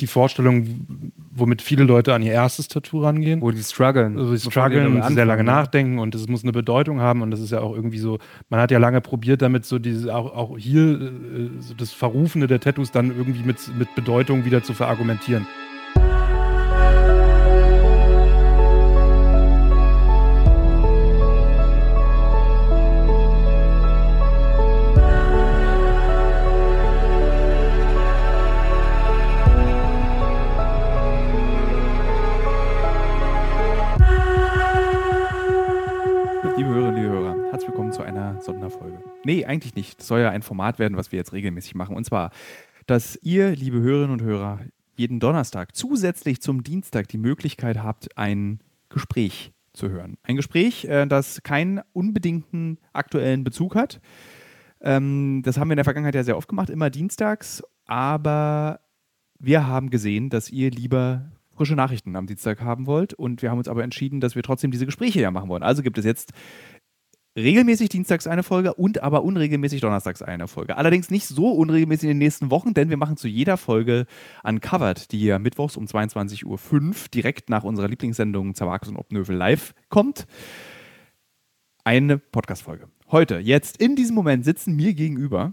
die Vorstellung, womit viele Leute an ihr erstes Tattoo rangehen. Wo die strugglen. Also die strugglen und sehr lange nachdenken und es muss eine Bedeutung haben und das ist ja auch irgendwie so, man hat ja lange probiert damit so diese, auch, auch hier äh, so das Verrufene der Tattoos dann irgendwie mit, mit Bedeutung wieder zu verargumentieren. Nee, eigentlich nicht. Das soll ja ein Format werden, was wir jetzt regelmäßig machen. Und zwar, dass ihr, liebe Hörerinnen und Hörer, jeden Donnerstag zusätzlich zum Dienstag die Möglichkeit habt, ein Gespräch zu hören. Ein Gespräch, äh, das keinen unbedingten aktuellen Bezug hat. Ähm, das haben wir in der Vergangenheit ja sehr oft gemacht, immer dienstags. Aber wir haben gesehen, dass ihr lieber frische Nachrichten am Dienstag haben wollt. Und wir haben uns aber entschieden, dass wir trotzdem diese Gespräche ja machen wollen. Also gibt es jetzt regelmäßig dienstags eine Folge und aber unregelmäßig donnerstags eine Folge. Allerdings nicht so unregelmäßig in den nächsten Wochen, denn wir machen zu jeder Folge Uncovered, die ja mittwochs um 22.05 Uhr direkt nach unserer Lieblingssendung Zawakus und Obnövel live kommt, eine Podcast-Folge. Heute, jetzt, in diesem Moment sitzen mir gegenüber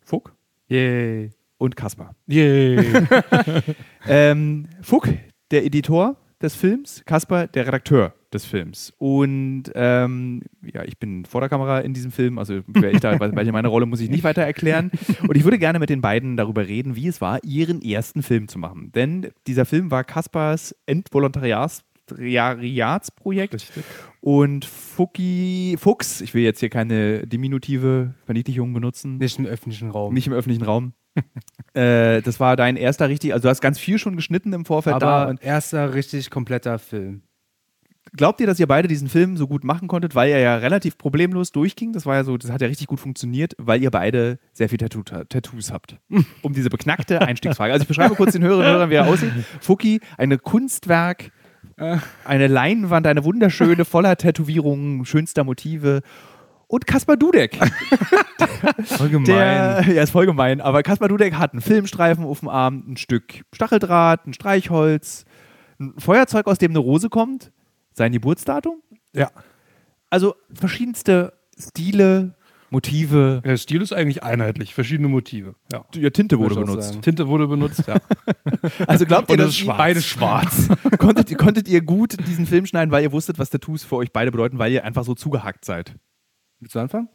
Fuck Yay. und Kaspar. Yay. ähm, Fuck, der Editor des Films, Kaspar, der Redakteur des Films. Und ähm, ja, ich bin vor der Kamera in diesem Film, also wer ich da, welche meine Rolle muss ich nicht weiter erklären. Und ich würde gerne mit den beiden darüber reden, wie es war, ihren ersten Film zu machen. Denn dieser Film war Kaspars Endvolontariatsprojekt. Richtig. Und Fuki, Fuchs, ich will jetzt hier keine diminutive Verniedlichung benutzen. Nicht im öffentlichen Raum. Nicht im öffentlichen Raum. äh, das war dein erster richtig, also du hast ganz viel schon geschnitten im Vorfeld Aber da. Und erster richtig kompletter Film. Glaubt ihr, dass ihr beide diesen Film so gut machen konntet, weil er ja relativ problemlos durchging? Das war ja so, das hat ja richtig gut funktioniert, weil ihr beide sehr viel Tattoo, Tattoos habt. Um diese beknackte Einstiegsfrage. Also ich beschreibe kurz den Hörerinnen und Hörern, wie er aussieht. Fuki, eine Kunstwerk, eine Leinwand, eine wunderschöne, voller Tätowierungen, schönster Motive und Kaspar Dudek. voll gemein. Der, ja, ist voll gemein. Aber Kaspar Dudek hat einen Filmstreifen auf dem Arm, ein Stück Stacheldraht, ein Streichholz, ein Feuerzeug, aus dem eine Rose kommt, sein Geburtsdatum. Ja. Also verschiedenste Stile, Motive. Der Stil ist eigentlich einheitlich, verschiedene Motive. Ja, ja Tinte wurde benutzt. Sagen. Tinte wurde benutzt, ja. also glaubt ihr, dass ist schwarz. beide schwarz? konntet, konntet ihr gut diesen Film schneiden, weil ihr wusstet, was Tattoos für euch beide bedeuten, weil ihr einfach so zugehackt seid? Willst du anfangen?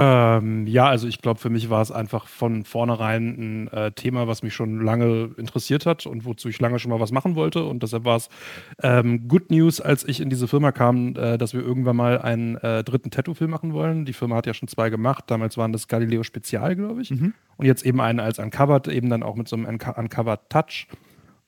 Ähm, ja, also ich glaube, für mich war es einfach von vornherein ein äh, Thema, was mich schon lange interessiert hat und wozu ich lange schon mal was machen wollte. Und deshalb war es ähm, Good News, als ich in diese Firma kam, äh, dass wir irgendwann mal einen äh, dritten Tattoo-Film machen wollen. Die Firma hat ja schon zwei gemacht. Damals waren das Galileo Spezial, glaube ich. Mhm. Und jetzt eben einen als Uncovered, eben dann auch mit so einem Uncovered Touch.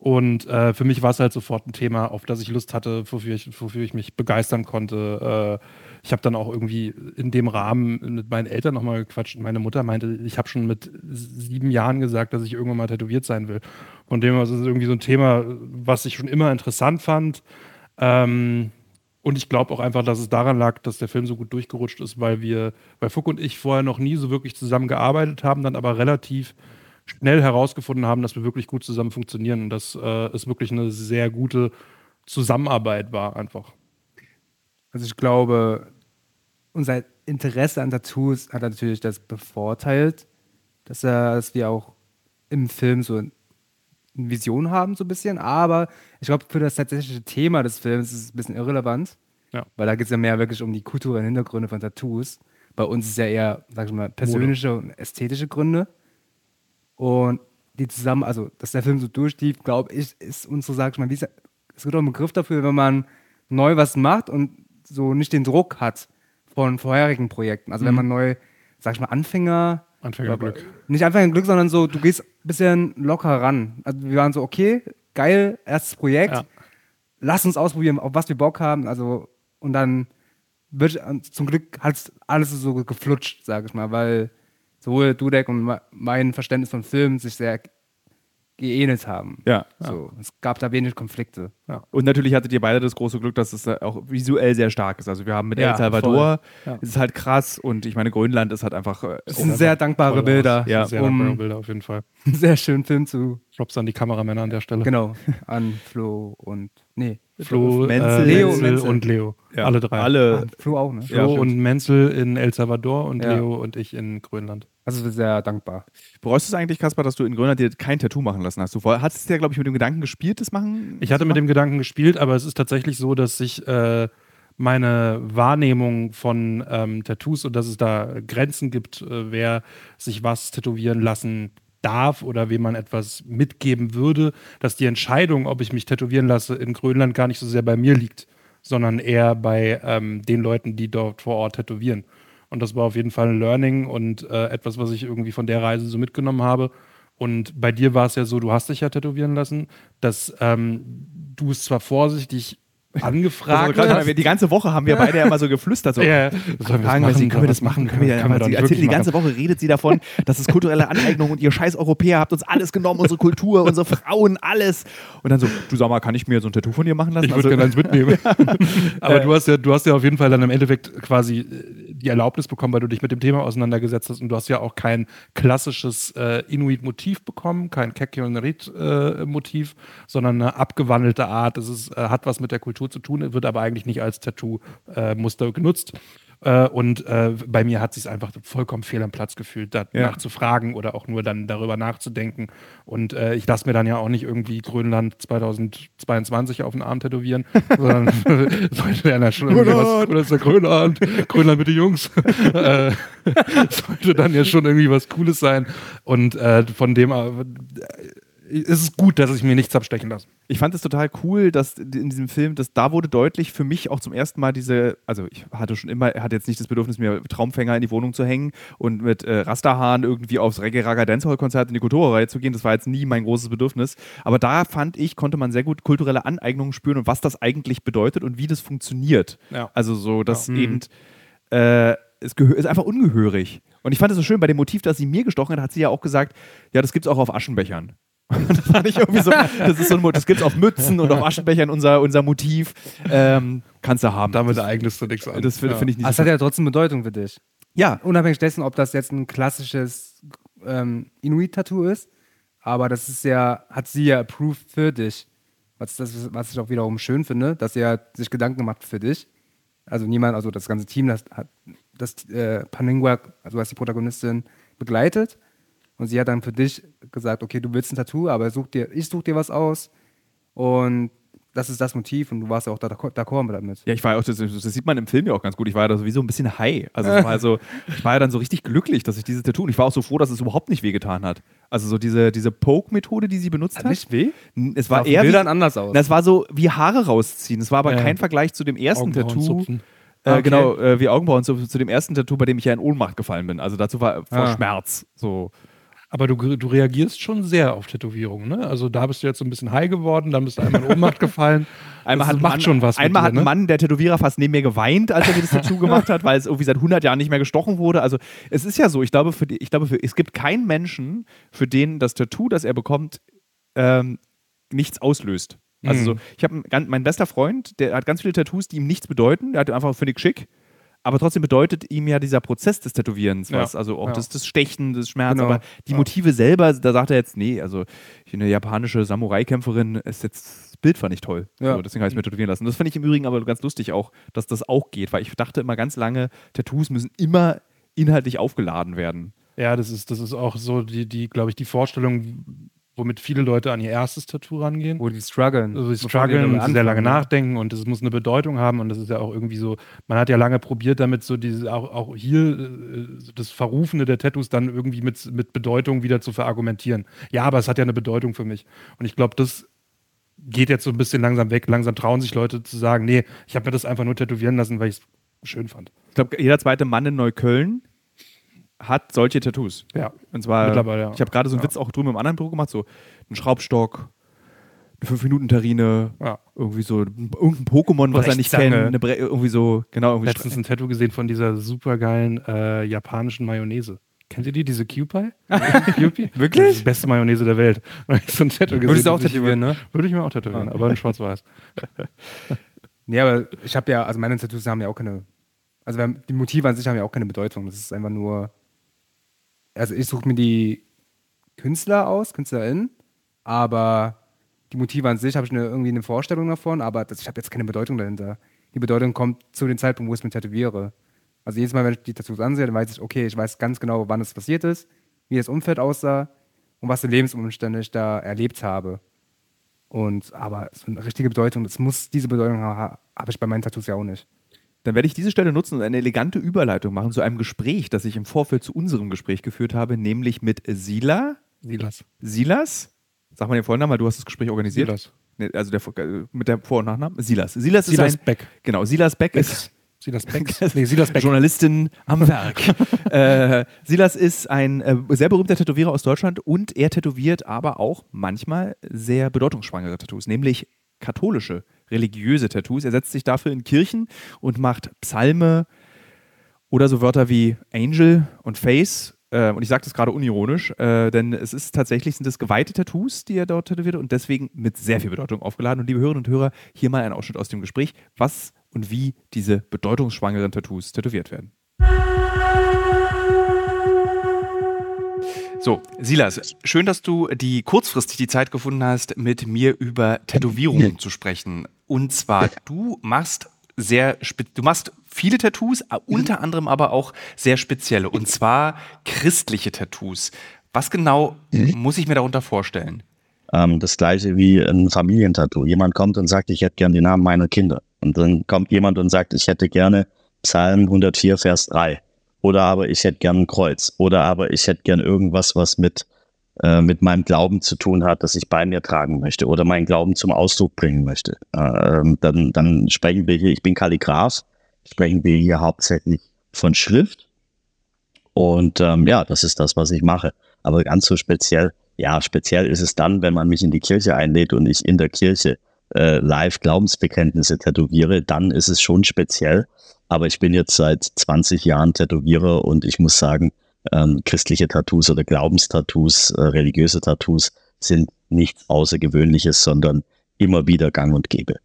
Und äh, für mich war es halt sofort ein Thema, auf das ich Lust hatte, wofür ich, wofür ich mich begeistern konnte. Äh, ich habe dann auch irgendwie in dem Rahmen mit meinen Eltern nochmal gequatscht und meine Mutter meinte, ich habe schon mit sieben Jahren gesagt, dass ich irgendwann mal tätowiert sein will. Von dem her ist es irgendwie so ein Thema, was ich schon immer interessant fand. Ähm, und ich glaube auch einfach, dass es daran lag, dass der Film so gut durchgerutscht ist, weil wir, weil Fuck und ich vorher noch nie so wirklich zusammen gearbeitet haben, dann aber relativ schnell herausgefunden haben, dass wir wirklich gut zusammen funktionieren und dass äh, es wirklich eine sehr gute Zusammenarbeit war einfach. Also ich glaube, unser Interesse an Tattoos hat natürlich das bevorteilt, dass, er, dass wir auch im Film so eine Vision haben, so ein bisschen. Aber ich glaube, für das tatsächliche Thema des Films ist es ein bisschen irrelevant. Ja. Weil da geht es ja mehr wirklich um die kulturellen Hintergründe von Tattoos. Bei uns ist es ja eher, sag ich mal, persönliche und ästhetische Gründe. Und die zusammen, also dass der Film so durchlief, glaube ich, ist unsere, sag ich mal, wie es gibt auch einen Begriff dafür, wenn man neu was macht und so nicht den Druck hat von vorherigen Projekten. Also mhm. wenn man neu, sag ich mal, Anfänger. Anfängerglück. Nicht Anfängerglück, sondern so, du gehst ein bisschen locker ran. Also wir waren so, okay, geil, erstes Projekt. Ja. Lass uns ausprobieren, auf was wir Bock haben. Also, und dann wird zum Glück hat alles so geflutscht, sag ich mal, weil sowohl Dudek und mein Verständnis von Filmen sich sehr geähnelt haben. Ja. So, es gab da wenig Konflikte. Und natürlich hattet ihr beide das große Glück, dass es äh, auch visuell sehr stark ist. Also wir haben mit Ja, El Salvador. Ja. es ist halt krass und ich meine, Grönland ist halt einfach. Äh, Das sind sehr dankbare Bilder. Ja. Sehr um dankbare Bilder auf jeden Fall. sehr schönen Film zu, Props an die Kameramänner an der Stelle. genau, an Flo und, nee, Flo, Menzel, äh, Leo Menzel Menzel. und Leo. ja, Alle drei. Alle. ah, Flo auch, ne? Ja, Flo stimmt. und Menzel in El Salvador und Ja. Leo und ich in Grönland. Also sehr dankbar. Bereust du es eigentlich, Kaspar, dass du in Grönland dir kein Tattoo machen lassen hast? Du hattest ja, glaube ich, mit dem Gedanken gespielt, das machen? Ich hatte mit dem Gedanken gespielt, aber es ist tatsächlich so, dass sich äh, meine Wahrnehmung von ähm, Tattoos und dass es da Grenzen gibt, äh, wer sich was tätowieren lassen darf oder wem man etwas mitgeben würde, dass die Entscheidung, ob ich mich tätowieren lasse, in Grönland gar nicht so sehr bei mir liegt, sondern eher bei ähm, den Leuten, die dort vor Ort tätowieren. Und das war auf jeden Fall ein Learning und äh, etwas, was ich irgendwie von der Reise so mitgenommen habe. Und bei dir war es ja so, du hast dich ja tätowieren lassen, dass ähm, du es zwar vorsichtig angefragt also, wir- die ganze Woche haben wir beide ja immer so geflüstert. So, Ja, sollen wir Fragen wir sie, können wir das machen? Können wir, man doch sie erzählt die ganze Woche, redet sie davon, das ist kulturelle Aneignung und ihr scheiß Europäer habt uns alles genommen, unsere Kultur, unsere Frauen, alles. Und dann so, du sag mal, kann ich mir so ein Tattoo von dir machen lassen? Ich würde Also- gerne eins mitnehmen. Aber du hast ja, du hast ja auf jeden Fall dann im Endeffekt quasi äh, die Erlaubnis bekommen, weil du dich mit dem Thema auseinandergesetzt hast und du hast ja auch kein klassisches äh, Inuit-Motiv bekommen, kein Kekionrit-Motiv, sondern eine abgewandelte Art. Es ist, äh, hat was mit der Kultur zu tun, wird aber eigentlich nicht als Tattoo-Muster genutzt. Äh, und äh, bei mir hat sich einfach vollkommen fehl am Platz gefühlt, danach Ja. zu fragen oder auch nur dann darüber nachzudenken. Und äh, ich lasse mir dann ja auch nicht irgendwie Grönland 2022 auf den Arm tätowieren, sondern sollte dann ja schon irgendwie was, oder ist Grönland, Grönland mit den Jungs, äh, sollte dann ja schon irgendwie was Cooles sein. Und äh, von dem äh, ist es gut, dass ich mir nichts abstechen lasse. Ich fand es total cool, dass in diesem Film, dass da wurde deutlich für mich auch zum ersten Mal diese, also ich hatte schon immer, hatte jetzt nicht das Bedürfnis, mir Traumfänger in die Wohnung zu hängen und mit äh, Rasterhahn irgendwie aufs Reggae Raga Dancehall Konzert in die Kulturreihe zu gehen. Das war jetzt nie mein großes Bedürfnis. Aber da fand ich, konnte man sehr gut kulturelle Aneignungen spüren und was das eigentlich bedeutet und wie das funktioniert. Ja. Also so, dass Ja. eben äh, es ist einfach ungehörig. Und ich fand es so schön, bei dem Motiv, das sie mir gestochen hat, hat sie ja auch gesagt, ja, das gibt es auch auf Aschenbechern. das fand ich irgendwie so, das ist so ein das gibt es auf Mützen und auf Aschenbechern, unser, unser Motiv. Ähm, kannst du haben. Damit das, eignest du nichts an. das finde Ja. find ich nicht es so hat ja trotzdem Bedeutung für dich. Ja, Unabhängig dessen, ob das jetzt ein klassisches ähm, Inuit-Tattoo ist, aber das ist ja, hat sie ja approved für dich. Was, das, was ich auch wiederum schön finde, dass sie ja sich Gedanken macht für dich. Also niemand, also das ganze Team, das hat das äh, Paningua, also als die Protagonistin, begleitet. Und sie hat dann für dich gesagt, okay, du willst ein Tattoo, aber such dir, ich such dir was aus. Und das ist das Motiv und du warst ja auch da- d'accord mit damit. Ja, ich war ja auch, das, das sieht man im Film ja auch ganz gut. Ich war ja da sowieso ein bisschen high. Also also, ich war ja dann so richtig glücklich, dass ich diese Tattoo. Und ich war auch so froh, dass es überhaupt nicht wehgetan hat. Also so diese, diese Poke-Methode, die sie benutzt hat. Nicht weh? Es war eher Bildern wie, anders aus. Na, es war so wie Haare rausziehen. Es war aber Ja. kein Vergleich zu dem ersten Tattoo. zupfen. Äh, Okay. Genau, äh, wie Augenbrauen zu, zu dem ersten Tattoo, bei dem ich ja in Ohnmacht gefallen bin. Also dazu war vor Ah. Schmerz. So. Aber du, du reagierst schon sehr auf Tätowierungen, ne? Also da bist du jetzt so ein bisschen high geworden, dann bist du einmal in Ohnmacht gefallen. Einmal das hat, macht Mann, schon was einmal dir, hat ein ne? Mann, der Tätowierer, fast neben mir geweint, als er mir das Tattoo gemacht hat, weil es irgendwie seit 100 Jahren nicht mehr gestochen wurde. Also es ist ja so, ich glaube, für die, ich glaube für, es gibt keinen Menschen, für den das Tattoo, das er bekommt, ähm, nichts auslöst. Also Mhm. so, ich habe mein bester Freund, der hat ganz viele Tattoos, die ihm nichts bedeuten. Der hat einfach finde ich schick. Aber trotzdem bedeutet ihm ja dieser Prozess des Tätowierens was. Ja, Also auch ja. das, das Stechen, das Schmerz. Genau, Aber die Motive selber, da sagt er jetzt, nee, also eine japanische Samurai-Kämpferin ist jetzt, das Bild fand ich toll. Ja. So, deswegen habe ich es mir tätowieren lassen. Das finde ich im Übrigen aber ganz lustig auch, dass das auch geht, weil ich dachte immer ganz lange, Tattoos müssen immer inhaltlich aufgeladen werden. Ja, das ist, das ist auch so die, die glaube ich, die Vorstellung, womit viele Leute an ihr erstes Tattoo rangehen. Wo die strugglen. Also die strugglen und sehr lange ne? nachdenken und es muss eine Bedeutung haben und das ist ja auch irgendwie so, man hat ja lange probiert damit so diese, auch, auch hier äh, das Verrufene der Tattoos dann irgendwie mit, mit Bedeutung wieder zu verargumentieren. Ja, aber es hat ja eine Bedeutung für mich. Und ich glaube, das geht jetzt so ein bisschen langsam weg. Langsam trauen sich Leute zu sagen, nee, ich habe mir das einfach nur tätowieren lassen, weil ich es schön fand. Ich glaube, jeder zweite Mann in Neukölln hat solche Tattoos. Ja. Und zwar, Mittlerweile, ja. ich habe gerade so einen Ja. Witz auch drüben im anderen Büro gemacht, so ein Schraubstock, eine 5-Minuten-Terrine, Ja. irgendwie so ein- irgendein Pokémon, was er nicht kennt, eine Bre irgendwie so, genau, irgendwie Letztens ein Tattoo gesehen von dieser supergeilen äh, japanischen Mayonnaise. Kennt ihr die, diese Q-Pie? Wirklich? Das ist die beste Mayonnaise der Welt. so ein Tattoo Würdest du auch tätowieren, ne? Würde ich mir auch tätowieren, Ah. aber in schwarz-weiß. Nee, aber ich habe ja, also meine Tattoos haben ja auch keine, also die Motive an sich haben ja auch keine Bedeutung. Das ist einfach nur, also ich suche mir die Künstler aus, KünstlerInnen, aber die Motive an sich habe ich eine, irgendwie eine Vorstellung davon, aber das, ich habe jetzt keine Bedeutung dahinter. Die Bedeutung kommt zu dem Zeitpunkt, wo ich es mir tätowiere. Also jedes Mal, wenn ich die Tattoos ansehe, dann weiß ich, okay, ich weiß ganz genau, wann es passiert ist, wie das Umfeld aussah und was für Lebensumstände ich da erlebt habe. Und aber so eine richtige Bedeutung, das muss diese Bedeutung ha habe ich bei meinen Tattoos ja auch nicht. Dann werde ich diese Stelle nutzen und eine elegante Überleitung machen zu einem Gespräch, das ich im Vorfeld zu unserem Gespräch geführt habe, nämlich mit Sila. Silas. Silas? Sag mal den Vornamen, weil du hast das Gespräch organisiert. Silas. Nee, also der, äh, mit der Vor- und Nachnamen? Silas. Silas, Silas ist ein, Beck. Genau, Silas Beck ist Silas Beck. Nee, Silas Beck. Journalistin am Werk. äh, Silas ist ein äh, sehr berühmter Tätowierer aus Deutschland und er tätowiert aber auch manchmal sehr bedeutungsschwangere Tattoos, nämlich katholische, religiöse Tattoos. Er setzt sich dafür in Kirchen und macht Psalme oder so Wörter wie Angel und Face. Äh, und ich sage das gerade unironisch, äh, denn es ist tatsächlich sind es geweihte Tattoos, die er dort tätowiert und deswegen mit sehr viel Bedeutung aufgeladen. Und liebe Hörerinnen und Hörer, hier mal ein Ausschnitt aus dem Gespräch, was und wie diese bedeutungsschwangeren Tattoos tätowiert werden. So, Silas, schön, dass du die kurzfristig die Zeit gefunden hast, mit mir über Tätowierungen zu sprechen. Und zwar, du machst sehr, du machst viele Tattoos, äh, unter anderem aber auch sehr spezielle. Und zwar christliche Tattoos. Was genau muss ich mir darunter vorstellen? Ähm, das gleiche wie ein Familientattoo. Jemand kommt und sagt, ich hätte gern die Namen meiner Kinder. Und dann kommt jemand und sagt, ich hätte gerne Psalm 104, Vers 3. Oder aber ich hätte gern ein Kreuz. Oder aber ich hätte gern irgendwas, was mit, äh, mit meinem Glauben zu tun hat, das ich bei mir tragen möchte. Oder meinen Glauben zum Ausdruck bringen möchte. Ähm, dann, dann sprechen wir hier, ich bin Kalligraph, sprechen wir hier hauptsächlich von Schrift. Und ähm, ja, das ist das, was ich mache. Aber ganz so speziell, ja, speziell ist es dann, wenn man mich in die Kirche einlädt und ich in der Kirche äh, live Glaubensbekenntnisse tätowiere, dann ist es schon speziell. Aber ich bin jetzt seit 20 Jahren Tätowierer und ich muss sagen, ähm, christliche Tattoos oder Glaubenstattoos, äh, religiöse Tattoos sind nichts Außergewöhnliches, sondern immer wieder gang und gäbe.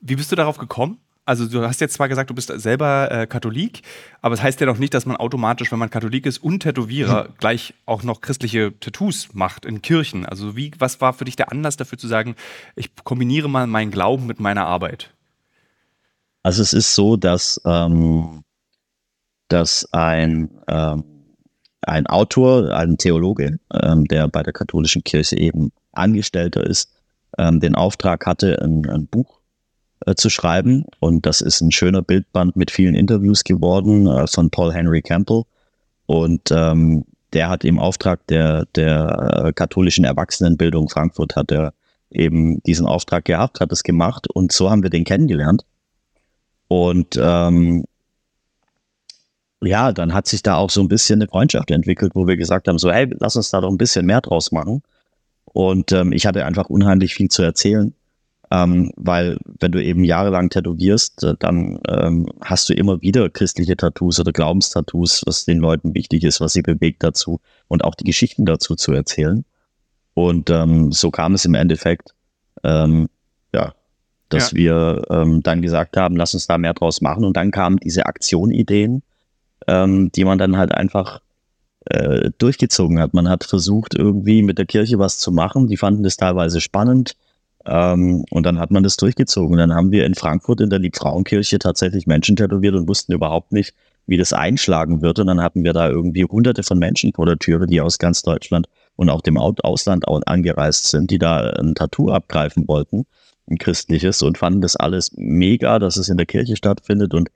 Wie bist du darauf gekommen? Also du hast jetzt zwar gesagt, du bist selber äh, Katholik, aber es heißt ja doch nicht, dass man automatisch, wenn man Katholik ist und Tätowierer, gleich auch noch christliche Tattoos macht in Kirchen. Also wie, was war für dich der Anlass dafür zu sagen, ich kombiniere mal meinen Glauben mit meiner Arbeit? Also es ist so, dass, ähm, dass ein, ähm, ein Autor, ein Theologe, ähm, der bei der katholischen Kirche eben Angestellter ist, ähm, den Auftrag hatte, ein, ein Buch äh, zu schreiben. Und das ist ein schöner Bildband mit vielen Interviews geworden äh, von Paul Henry Campbell. Und ähm, der hat im Auftrag der, der äh, katholischen Erwachsenenbildung Frankfurt hat er eben diesen Auftrag gehabt, hat es gemacht und so haben wir den kennengelernt. Und ähm, ja, dann hat sich da auch so ein bisschen eine Freundschaft entwickelt, wo wir gesagt haben, so, hey, lass uns da doch ein bisschen mehr draus machen. Und ähm, ich hatte einfach unheimlich viel zu erzählen, ähm, weil wenn du eben jahrelang tätowierst, äh, dann ähm, hast du immer wieder christliche Tattoos oder Glaubenstattoos, was den Leuten wichtig ist, was sie bewegt dazu und auch die Geschichten dazu zu erzählen. Und ähm, so kam es im Endeffekt, ähm, ja, dass wir ähm, dann gesagt haben, lass uns da mehr draus machen. Und dann kamen diese Aktionideen, ähm, die man dann halt einfach äh, durchgezogen hat. Man hat versucht, irgendwie mit der Kirche was zu machen. Die fanden das teilweise spannend. Ähm, und dann hat man das durchgezogen. Dann haben wir in Frankfurt in der Liebfrauenkirche tatsächlich Menschen tätowiert und wussten überhaupt nicht, wie das einschlagen wird. Und dann hatten wir da irgendwie hunderte von Menschen vor der Türe, die aus ganz Deutschland und auch dem Au- Ausland au- angereist sind, die da ein Tattoo abgreifen wollten, ein christliches, und fanden das alles mega, dass es in der Kirche stattfindet. Und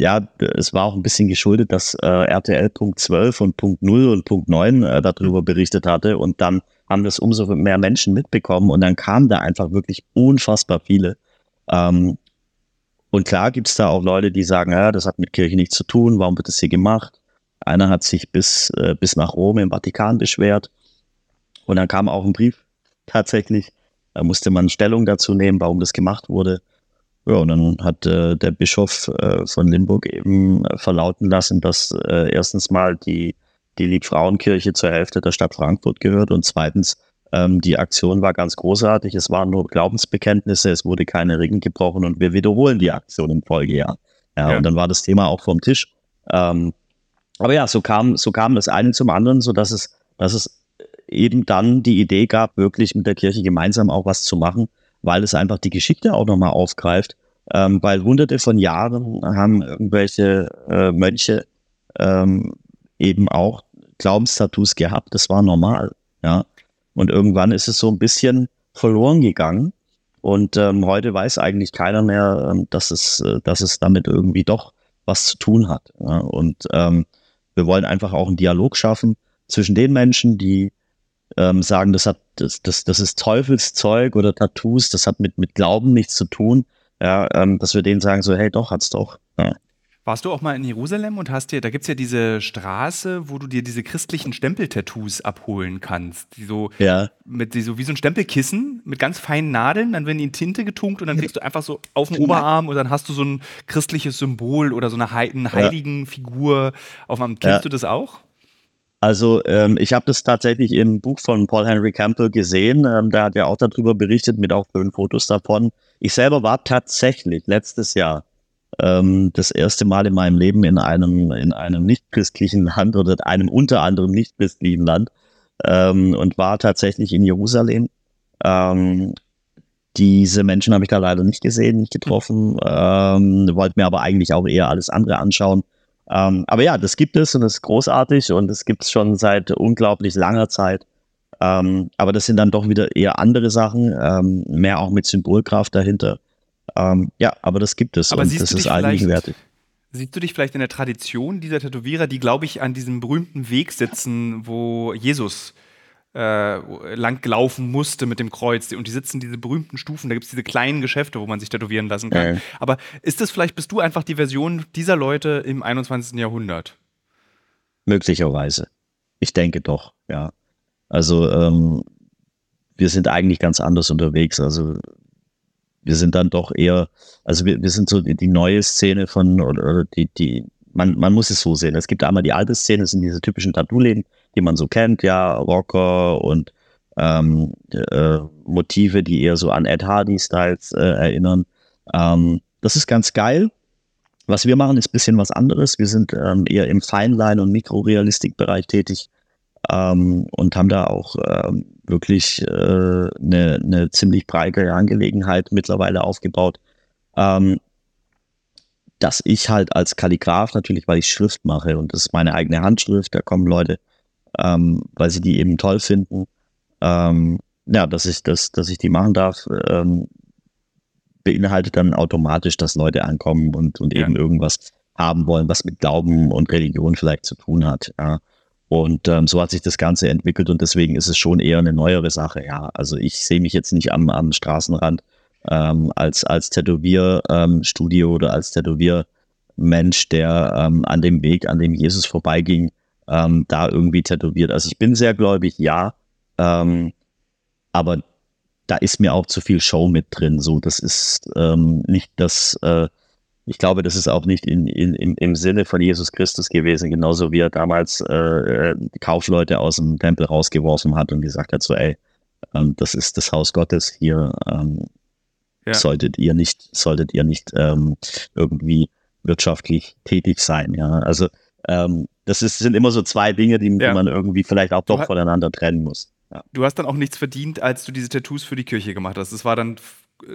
ja, es war auch ein bisschen geschuldet, dass äh, RTL Punkt 12 und Punkt 0 und Punkt 9 äh, darüber berichtet hatte und dann haben das umso mehr Menschen mitbekommen und dann kamen da einfach wirklich unfassbar viele. Ähm, und klar gibt's da auch Leute, die sagen, ja, das hat mit Kirche nichts zu tun, warum wird das hier gemacht? Einer hat sich bis, äh, bis nach Rom im Vatikan beschwert und dann kam auch ein Brief tatsächlich, da musste man Stellung dazu nehmen, warum das gemacht wurde. Ja, und dann hat äh, der Bischof äh, von Limburg eben äh, verlauten lassen, dass äh, erstens mal die, die Liebfrauenkirche zur Hälfte der Stadt Frankfurt gehört und zweitens ähm, die Aktion war ganz großartig. Es waren nur Glaubensbekenntnisse, es wurde keine Ringen gebrochen und wir wiederholen die Aktion im Folgejahr. Ja, ja. Und dann war das Thema auch vom Tisch. Ähm, aber ja, so kam, so kam das eine zum anderen, so dass es, dass es eben dann die Idee gab, wirklich mit der Kirche gemeinsam auch was zu machen, weil es einfach die Geschichte auch nochmal aufgreift. Ähm, weil hunderte von Jahren haben irgendwelche äh, Mönche ähm, eben auch Glaubenstattoos gehabt. Das war normal. Ja. Und irgendwann ist es so ein bisschen verloren gegangen. Und ähm, heute weiß eigentlich keiner mehr, ähm, dass, es, äh, dass es damit irgendwie doch was zu tun hat. Ja? Und ähm, wir wollen einfach auch einen Dialog schaffen zwischen den Menschen, die ähm, sagen, das hat, das, das, das ist Teufelszeug oder Tattoos, das hat mit, mit Glauben nichts zu tun. Ja, ähm, dass wir denen sagen, so, hey, doch, hat's doch. Ja. Warst du auch mal in Jerusalem und hast dir, da gibt es ja diese Straße, wo du dir diese christlichen Stempeltattoos abholen kannst. Die so, ja. mit, die so wie so ein Stempelkissen mit ganz feinen Nadeln, dann werden die in Tinte getunkt und dann kriegst du einfach so auf den Oberarm und dann hast du so ein christliches Symbol oder so eine, heiligen ja. Figur auf dem Arm. Kennst ja. du das auch? Also ähm, ich habe das tatsächlich im Buch von Paul Henry Campbell gesehen. Ähm, der hat ja auch darüber berichtet mit auch schönen Fotos davon. Ich selber war tatsächlich letztes Jahr ähm, das erste Mal in meinem Leben in einem, in einem nicht-christlichen Land oder einem unter anderem nicht-christlichen Land ähm, und war tatsächlich in Jerusalem. Ähm, diese Menschen habe ich da leider nicht gesehen, nicht getroffen, ähm, wollte mir aber eigentlich auch eher alles andere anschauen. Ähm, aber ja, das gibt es und das ist großartig und das gibt es schon seit unglaublich langer Zeit. Ähm, aber das sind dann doch wieder eher andere Sachen, ähm, mehr auch mit Symbolkraft dahinter. Ähm, ja, aber das gibt es aber und das ist allgegenwärtig. Siehst du dich vielleicht in der Tradition dieser Tätowierer, die, glaube ich, an diesem berühmten Weg sitzen, wo Jesus äh, lang laufen musste mit dem Kreuz und die sitzen diese berühmten Stufen, da gibt es diese kleinen Geschäfte, wo man sich tätowieren lassen kann. Ja. Aber ist das vielleicht, bist du einfach die Version dieser Leute im 21. Jahrhundert? Möglicherweise. Ich denke doch, ja. Also ähm, wir sind eigentlich ganz anders unterwegs. Also wir sind dann doch eher, also wir, wir sind so die, die neue Szene von, oder, oder die, die, man, man muss es so sehen. Es gibt einmal die alte Szene, das sind diese typischen Tattoo-Läden, die man so kennt, ja, Rocker und ähm, äh, Motive, die eher so an Ed Hardy-Styles äh, erinnern. Ähm, das ist ganz geil. Was wir machen, ist ein bisschen was anderes. Wir sind ähm, eher im Feinline- und Mikrorealistik-Bereich tätig ähm, und haben da auch ähm, wirklich eine äh, ne, ne ziemlich breite Angelegenheit mittlerweile aufgebaut. Ähm, dass ich halt als Kalligraph natürlich, weil ich Schrift mache und das ist meine eigene Handschrift, da kommen Leute, ähm, weil sie die eben toll finden. Ähm, ja, dass ich das, dass ich die machen darf, ähm, beinhaltet dann automatisch, dass Leute ankommen und, und ja. eben irgendwas haben wollen, was mit Glauben und Religion vielleicht zu tun hat. Ja. Und ähm, so hat sich das Ganze entwickelt und deswegen ist es schon eher eine neuere Sache. Ja, also ich sehe mich jetzt nicht am, am Straßenrand ähm, als, als Tätowierstudio ähm, oder als Tätowiermensch, der ähm, an dem Weg, an dem Jesus vorbeiging, ähm, da irgendwie tätowiert. Also ich bin sehr gläubig, ja, aber da ist mir auch zu viel Show mit drin. So, das ist nicht das, äh, ich glaube, das ist auch nicht in, in, im, im Sinne von Jesus Christus gewesen, genauso wie er damals äh, äh, Kaufleute aus dem Tempel rausgeworfen hat und gesagt hat, so, ey, ähm, das ist das Haus Gottes, hier ähm, ja. solltet ihr nicht, solltet ihr nicht ähm, irgendwie wirtschaftlich tätig sein. Ja, also ähm, das ist, sind immer so zwei Dinge, die, ja. die man irgendwie vielleicht auch doch voneinander trennen muss. Ja. Du hast dann auch nichts verdient, als du diese Tattoos für die Kirche gemacht hast. Das war dann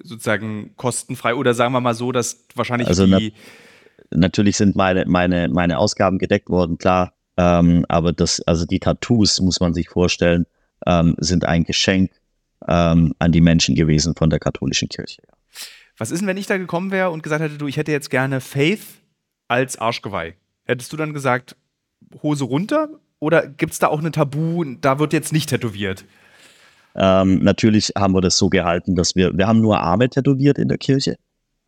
sozusagen kostenfrei oder sagen wir mal so, dass wahrscheinlich also die na, natürlich sind meine, meine, meine Ausgaben gedeckt worden, klar. Ähm, aber das, also die Tattoos, muss man sich vorstellen, ähm, sind ein Geschenk ähm, an die Menschen gewesen von der katholischen Kirche. Was ist denn, wenn ich da gekommen wäre und gesagt hätte, du, ich hätte jetzt gerne Faith als Arschgeweih? Hättest du dann gesagt, Hose runter? Oder gibt es da auch ein Tabu, da wird jetzt nicht tätowiert? Ähm, natürlich haben wir das so gehalten, dass wir, wir haben nur Arme tätowiert in der Kirche.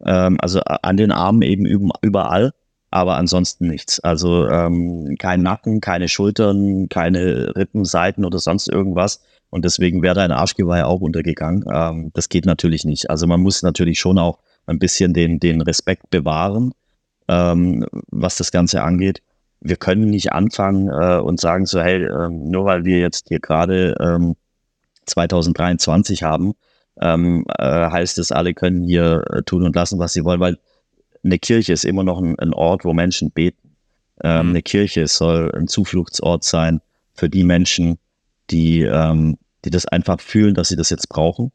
Ähm, also an den Armen eben überall, aber ansonsten nichts. Also ähm, kein Nacken, keine Schultern, keine Rippen, Seiten oder sonst irgendwas. Und deswegen wäre dein Arschgeweih auch untergegangen. Ähm, das geht natürlich nicht. Also man muss natürlich schon auch ein bisschen den, den Respekt bewahren, ähm, was das Ganze angeht. Wir können nicht anfangen äh, und sagen so, hey, äh, nur weil wir jetzt hier gerade ähm, 2023 haben, ähm, äh, heißt es, alle können hier äh, tun und lassen, was sie wollen, weil eine Kirche ist immer noch ein, ein Ort, wo Menschen beten. Ähm, mhm. Eine Kirche soll ein Zufluchtsort sein für die Menschen, die, ähm, die das einfach fühlen, dass sie das jetzt brauchen.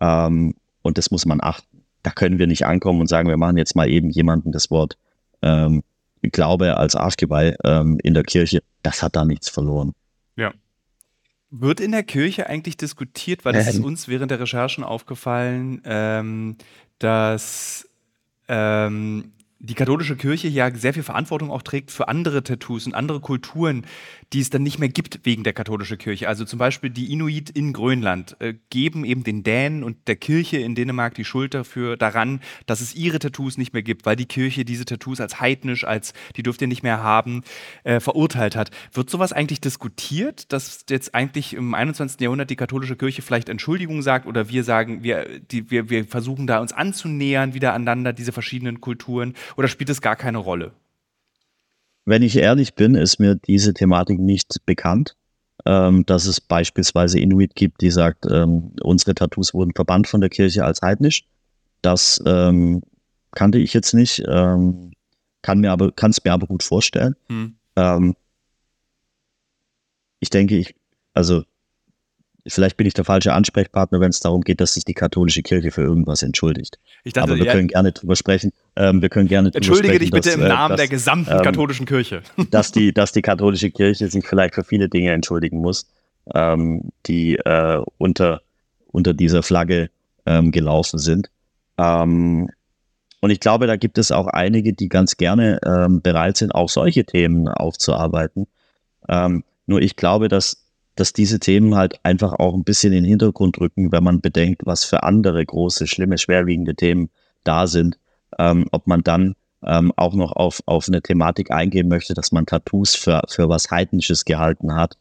Ähm, und das muss man achten. Da können wir nicht ankommen und sagen, wir machen jetzt mal eben jemanden das Wort ähm, Glaube als Arschgeweih ähm, in der Kirche. Das hat da nichts verloren. Ja. Wird in der Kirche eigentlich diskutiert, weil das ist uns während der Recherchen aufgefallen, ähm, dass ähm, die katholische Kirche ja sehr viel Verantwortung auch trägt für andere Tattoos und andere Kulturen, die es dann nicht mehr gibt wegen der katholischen Kirche. Also zum Beispiel die Inuit in Grönland äh, geben eben den Dänen und der Kirche in Dänemark die Schuld dafür daran, dass es ihre Tattoos nicht mehr gibt, weil die Kirche diese Tattoos als heidnisch, als die dürft ihr nicht mehr haben, äh, verurteilt hat. Wird sowas eigentlich diskutiert, dass jetzt eigentlich im 21. Jahrhundert die katholische Kirche vielleicht Entschuldigung sagt oder wir sagen, wir, die, wir, wir versuchen da uns anzunähern wieder aneinander, diese verschiedenen Kulturen? Oder spielt es gar keine Rolle? Wenn ich ehrlich bin, ist mir diese Thematik nicht bekannt. Ähm, dass es beispielsweise Inuit gibt, die sagt, ähm, unsere Tattoos wurden verbannt von der Kirche als heidnisch. Das ähm, kannte ich jetzt nicht, ähm, kann mir aber, kann es mir aber gut vorstellen. Hm. ich denke, ich, also vielleicht bin ich der falsche Ansprechpartner, wenn es darum geht, dass sich die katholische Kirche für irgendwas entschuldigt. Dachte, Aber wir ja, können gerne drüber sprechen. Ähm, wir können gerne Entschuldige sprechen, dich bitte dass, im äh, Namen dass, der gesamten ähm, katholischen Kirche. Dass die, dass die katholische Kirche sich vielleicht für viele Dinge entschuldigen muss, ähm, die äh, unter, unter dieser Flagge ähm, gelaufen sind. Ähm, und ich glaube, da gibt es auch einige, die ganz gerne ähm, bereit sind, auch solche Themen aufzuarbeiten. nur ich glaube, dass dass diese Themen halt einfach auch ein bisschen in den Hintergrund rücken, wenn man bedenkt, was für andere große, schlimme, schwerwiegende Themen da sind. Ähm, ob man dann ähm, auch noch auf, auf eine Thematik eingehen möchte, dass man Tattoos für, für was Heidnisches gehalten hat,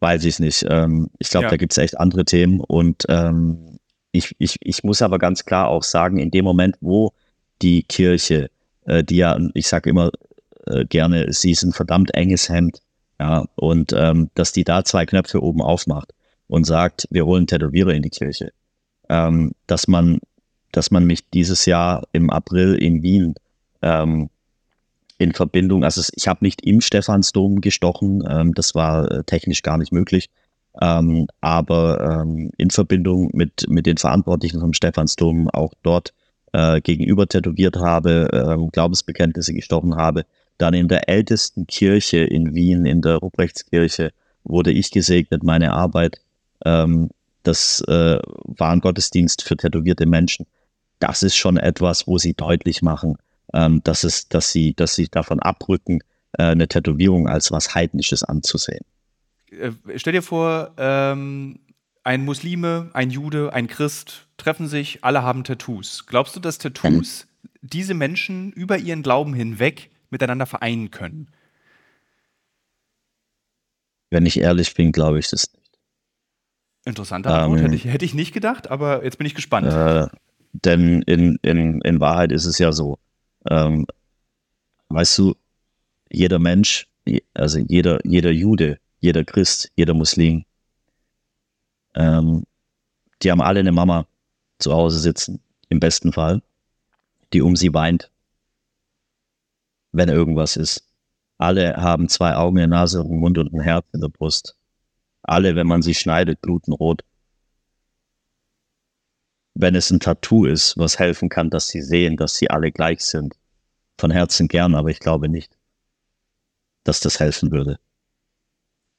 weiß ich nicht. Ähm, ich glaube, ja. da gibt es echt andere Themen und ähm, ich, ich, ich muss aber ganz klar auch sagen, in dem Moment, wo die Kirche, äh, die ja, ich sage immer äh, gerne, sie ist ein verdammt enges Hemd, ja, und ähm, dass die da zwei Knöpfe oben aufmacht und sagt, wir holen Tätowierer in die Kirche. Ähm, dass man, dass man mich dieses Jahr im April in Wien ähm, in Verbindung, also ich habe nicht im Stephansdom gestochen, ähm, das war äh, technisch gar nicht möglich, ähm, aber ähm, in Verbindung mit, mit den Verantwortlichen vom Stephansdom auch dort äh, gegenüber tätowiert habe, äh, Glaubensbekenntnisse gestochen habe, dann in der ältesten Kirche in Wien, in der Ruprechtskirche, wurde ich gesegnet, meine Arbeit. Ähm, das äh, war ein Gottesdienst für tätowierte Menschen. Das ist schon etwas, wo sie deutlich machen, ähm, dass, es, dass, sie, dass sie davon abrücken, äh, eine Tätowierung als was Heidnisches anzusehen. Äh, stell dir vor, ähm, ein Muslime, ein Jude, ein Christ treffen sich, alle haben Tattoos. Glaubst du, dass Tattoos diese Menschen über ihren Glauben hinweg miteinander vereinen können? Wenn ich ehrlich bin, glaube ich das nicht. Interessante Antwort, ähm, hätte, ich, hätte ich nicht gedacht, aber jetzt bin ich gespannt. Äh, denn in, in, in Wahrheit ist es ja so, ähm, weißt du, jeder Mensch, also jeder, jeder Jude, jeder Christ, jeder Muslim, ähm, die haben alle eine Mama zu Hause sitzen, im besten Fall, die um sie weint, wenn irgendwas ist. Alle haben zwei Augen, eine Nase, einen Mund und ein Herz in der Brust. Alle, wenn man sie schneidet, bluten rot. Wenn es ein Tattoo ist, was helfen kann, dass sie sehen, dass sie alle gleich sind. Von Herzen gern, aber ich glaube nicht, dass das helfen würde.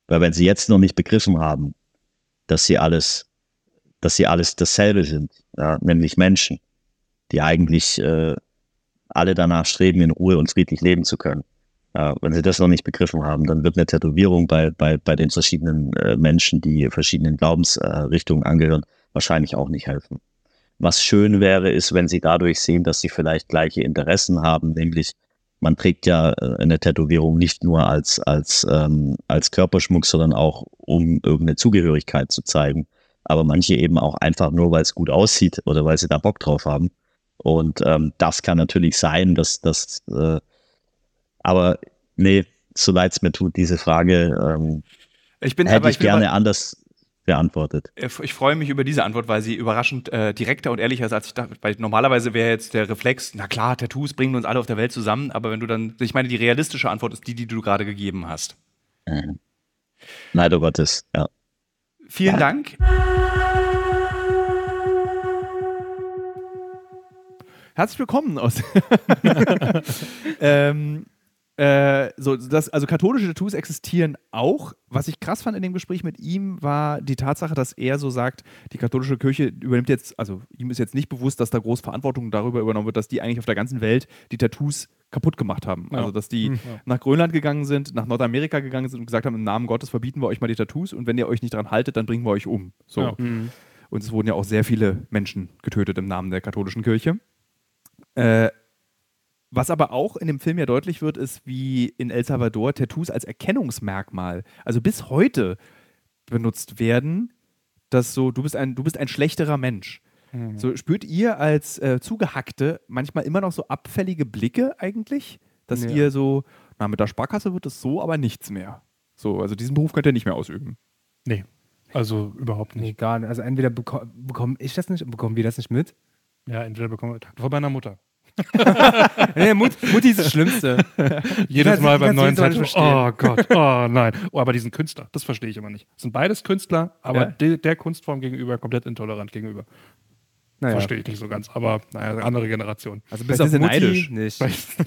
Weil wenn sie jetzt noch nicht begriffen haben, dass sie alles, dass sie alles dasselbe sind, ja, nämlich Menschen, die eigentlich äh, alle danach streben, in Ruhe und friedlich leben zu können. Äh, wenn sie das noch nicht begriffen haben, dann wird eine Tätowierung bei, bei, bei den verschiedenen äh, Menschen, die verschiedenen Glaubensrichtungen angehören, wahrscheinlich auch nicht helfen. Was schön wäre, ist, wenn sie dadurch sehen, dass sie vielleicht gleiche Interessen haben, nämlich man trägt ja äh, eine Tätowierung nicht nur als, als, ähm, als Körperschmuck, sondern auch, um irgendeine Zugehörigkeit zu zeigen. Aber manche eben auch einfach nur, weil es gut aussieht oder weil sie da Bock drauf haben. Und ähm, das kann natürlich sein, dass das, äh, aber nee, so leid es mir tut, diese Frage ähm, Ich bin hätte ich ich bin gerne anders beantwortet. Äh, Ich freue mich über diese Antwort, weil sie überraschend äh, direkter und ehrlicher ist, als ich dachte. Weil normalerweise wäre jetzt der Reflex, na klar, Tattoos bringen uns alle auf der Welt zusammen, aber wenn du dann, ich meine, die realistische Antwort ist die, die du gerade gegeben hast. Mhm. Leider Gottes, ja. Vielen Dank. Herzlich willkommen aus. ähm, äh, so, das, also katholische Tattoos existieren auch. Was ich krass fand in dem Gespräch mit ihm, war die Tatsache, dass er so sagt, die katholische Kirche übernimmt jetzt, also ihm ist jetzt nicht bewusst, dass da groß Verantwortung darüber übernommen wird, dass die eigentlich auf der ganzen Welt die Tattoos kaputt gemacht haben. Ja. Also dass die Hm. nach Grönland gegangen sind, nach Nordamerika gegangen sind und gesagt haben, im Namen Gottes verbieten wir euch mal die Tattoos und wenn ihr euch nicht dran haltet, dann bringen wir euch um. So. Ja. Und es wurden ja auch sehr viele Menschen getötet im Namen der katholischen Kirche. Äh, was aber auch in dem Film ja deutlich wird, ist, wie in El Salvador Tattoos als Erkennungsmerkmal, also bis heute benutzt werden, dass so, du bist ein, du bist ein schlechterer Mensch. Mhm. So spürt ihr als äh, Zugehackte manchmal immer noch so abfällige Blicke eigentlich, dass Nee. ihr so, na, mit der Sparkasse wird es so, aber nichts mehr. So, also diesen Beruf könnt ihr nicht mehr ausüben. Nee, also überhaupt Nee, nicht. gar nicht. Also entweder beko bekomme ich das nicht, bekommen wir das nicht mit. Ja, entweder bekommen wir Tag vor meiner Mutter. Nee, Mut, Mutti ist das Schlimmste. Jedes Mal beim neuen nicht Oh Gott, oh nein. Oh, aber diesen Künstler, das verstehe ich immer nicht. Das sind beides Künstler, aber Ja. de, der Kunstform gegenüber komplett intolerant gegenüber. Naja. Verstehe ich nicht so ganz. Aber naja, andere Generation. Also Bis bist du neidisch. nicht.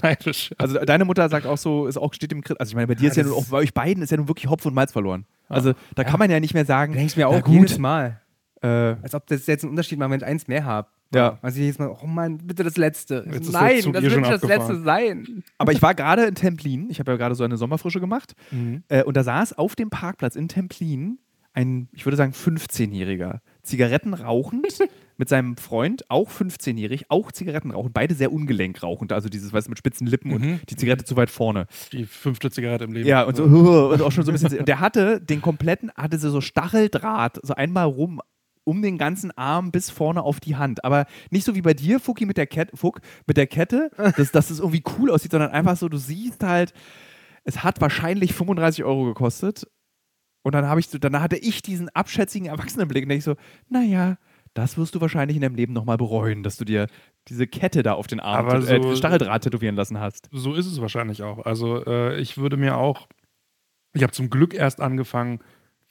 Neidisch. Also deine Mutter sagt auch so, ist auch steht im Krit. Also ich meine, bei dir Ja, ist ja nun auch bei euch beiden ist ja nun wirklich Hopf und Malz verloren. Also da kann man ja nicht mehr sagen. Denke ich mir auch gut, jedes Mal. Äh, Als ob das jetzt einen Unterschied macht, wenn ich eins mehr habe. Ja. Also jedes Mal, oh Mann, bitte das Letzte. Jetzt Nein, das eh wird nicht das. Letzte sein. aber ich war gerade in Templin. Ich habe ja gerade so eine Sommerfrische gemacht. Äh, und da saß auf dem Parkplatz in Templin ein, ich würde sagen, 15-Jähriger. Zigaretten rauchend mit seinem Freund, auch 15-jährig, auch Zigaretten rauchend. Beide sehr ungelenk rauchend. Also dieses, weißt du, mit spitzen Lippen Mhm. und die Zigarette zu weit vorne. Die fünfte Zigarette im Leben. Ja, und so, und auch schon so ein bisschen. Und der hatte den kompletten, hatte so Stacheldraht, so einmal rum um den ganzen Arm bis vorne auf die Hand. Aber nicht so wie bei dir, Fuki, mit der Kette, Fuck, mit der Kette, dass, dass es irgendwie cool aussieht, sondern einfach so, du siehst halt, es hat wahrscheinlich 35 Euro gekostet. Und dann habe ich so, dann hatte ich diesen abschätzigen Erwachsenenblick und ich so, naja, das wirst du wahrscheinlich in deinem Leben nochmal bereuen, dass du dir diese Kette da auf den Arm, Aber äh, so- dieses Stacheldraht tätowieren lassen hast. So ist es wahrscheinlich auch. Also äh, ich würde mir auch, ich habe zum Glück erst angefangen,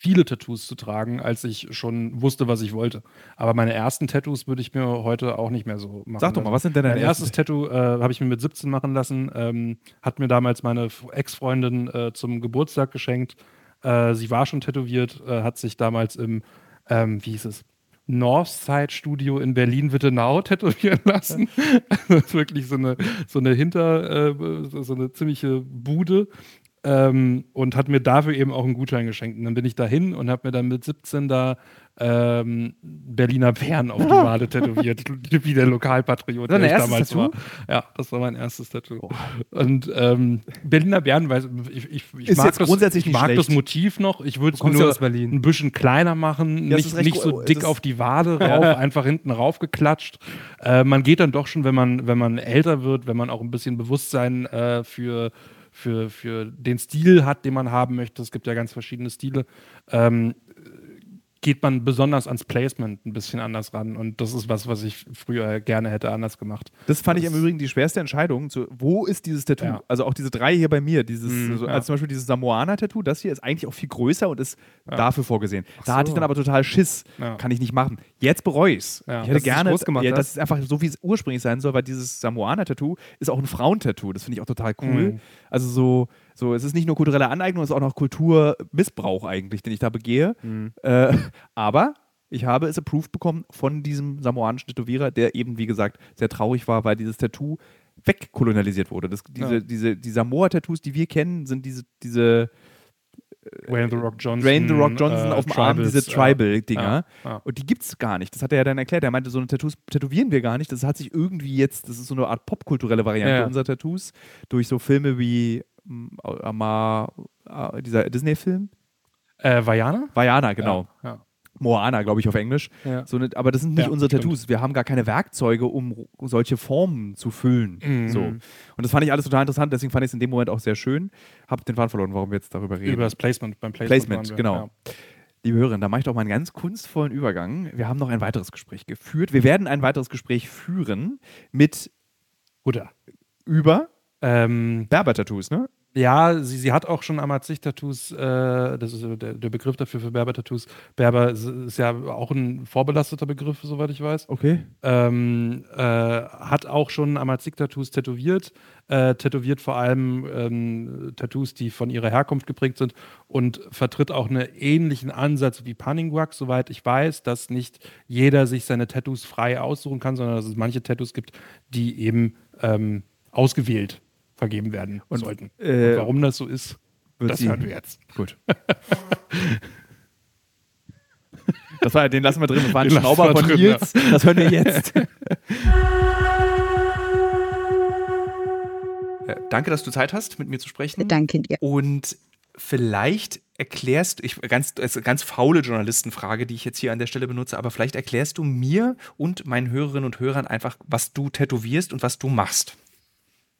viele Tattoos zu tragen, als ich schon wusste, was ich wollte. Aber meine ersten Tattoos würde ich mir heute auch nicht mehr so machen. Sag doch mal, was sind denn deine Mein erstes Tattoo äh, habe ich mir mit 17 machen lassen. Ähm, hat mir damals meine Ex-Freundin äh, zum Geburtstag geschenkt. Äh, sie war schon tätowiert, äh, hat sich damals im, ähm, wie hieß es, Northside Studio in Berlin-Wittenau tätowieren lassen. das ist wirklich so eine, so eine Hinter, äh, so eine ziemliche Bude. Ähm, und hat mir dafür eben auch einen Gutschein geschenkt. Und dann bin ich dahin und habe mir dann mit 17 da ähm, Berliner Bären auf die Wade tätowiert, wie der Lokalpatriot, der ich damals erstes war. Ja, das war mein erstes Tattoo. Und ähm, Berliner Bären, weiß ich, ich, ich mag, jetzt das, grundsätzlich ich mag das. Motiv noch. Ich würde es nur ein bisschen kleiner machen, Ja, nicht, nicht so dick auf die Wade rauf, einfach hinten raufgeklatscht. Äh, man geht dann doch schon, wenn man, wenn man älter wird, wenn man auch ein bisschen Bewusstsein äh, für, für, für den Stil hat, den man haben möchte. Es gibt ja ganz verschiedene Stile. Ähm, geht man besonders ans Placement ein bisschen anders ran. Und das ist was, was ich früher gerne hätte anders gemacht. Das fand ich Das- im Übrigen die schwerste Entscheidung. Zu, wo ist dieses Tattoo? Ja. Also auch diese drei hier bei mir. Dieses, Mhm, so, ja. also zum Beispiel dieses Samoaner-Tattoo, das hier ist eigentlich auch viel größer und ist Ja. dafür vorgesehen. Da so. hatte ich dann aber total Schiss. Kann ich nicht machen. Jetzt bereue ich es. Ich hätte Dass du es gerne, groß gemacht ja, das ist einfach so, wie es ursprünglich sein soll, weil dieses Samoaner-Tattoo ist auch ein Frauentattoo. Das finde ich auch total cool. Mhm. Also so, so, es ist nicht nur kulturelle Aneignung, es ist auch noch Kulturmissbrauch eigentlich, den ich da begehe. Mhm. Äh, aber ich habe es approved bekommen von diesem samoanischen Tätowierer, der eben, wie gesagt, sehr traurig war, weil dieses Tattoo wegkolonialisiert wurde. Das, diese, Ja. diese, die Samoa-Tattoos, die wir kennen, sind diese, diese Dwayne The Rock Johnson. Dwayne The Rock Johnson äh, auf dem Arm, diese. Tribal-Dinger. Ja, ja. Und die gibt es gar nicht. Das hat er ja dann erklärt. Er meinte, so eine Tattoos tätowieren wir gar nicht. Das hat sich irgendwie jetzt, das ist so eine Art popkulturelle Variante unserer Tattoos, durch so Filme wie Amar, äh, dieser Disney-Film. Äh, Vajana? Vajana, genau. Ja, ja. Moana, glaube ich, auf Englisch. Ja. So, ne- aber das sind nicht unsere stimmt. Tattoos. Wir haben gar keine Werkzeuge, um solche Formen zu füllen. Mhm. So. Und das fand ich alles total interessant, deswegen fand ich es in dem Moment auch sehr schön. Hab den Faden verloren, warum wir jetzt darüber reden. Über das Placement. Beim Placement, Placement, genau. Liebe Hörerinnen, da mache ich doch mal einen ganz kunstvollen Übergang. Wir haben noch ein weiteres Gespräch geführt. Wir werden ein weiteres Gespräch führen mit Guter. über Ähm, Berber-Tattoos, ne? Ja, sie, sie hat auch schon Amazigh-Tattoos, äh, das ist so der, der Begriff dafür für Berber-Tattoos. Berber ist, ja auch ein vorbelasteter Begriff, soweit ich weiß. Okay. Ähm, äh, hat auch schon Amazigh-Tattoos tätowiert, äh, tätowiert vor allem ähm, Tattoos, die von ihrer Herkunft geprägt sind und vertritt auch einen ähnlichen Ansatz wie Punningwag, soweit ich weiß, dass nicht jeder sich seine Tattoos frei aussuchen kann, sondern dass es manche Tattoos gibt, die eben ähm, ausgewählt vergeben werden Und, sollten. äh, und warum das so ist, wird das sie- hören wir jetzt. Gut. Das war, den lassen wir drin. Das war ein Den Schnauber wir von drin, Nils. Das hören wir jetzt. Äh, Danke, dass du Zeit hast, mit mir zu sprechen. Danke dir. Und vielleicht erklärst ich ganz also ganz faule Journalistenfrage, die ich jetzt hier an der Stelle benutze, aber vielleicht erklärst du mir und meinen Hörerinnen und Hörern einfach, was du tätowierst und was du machst.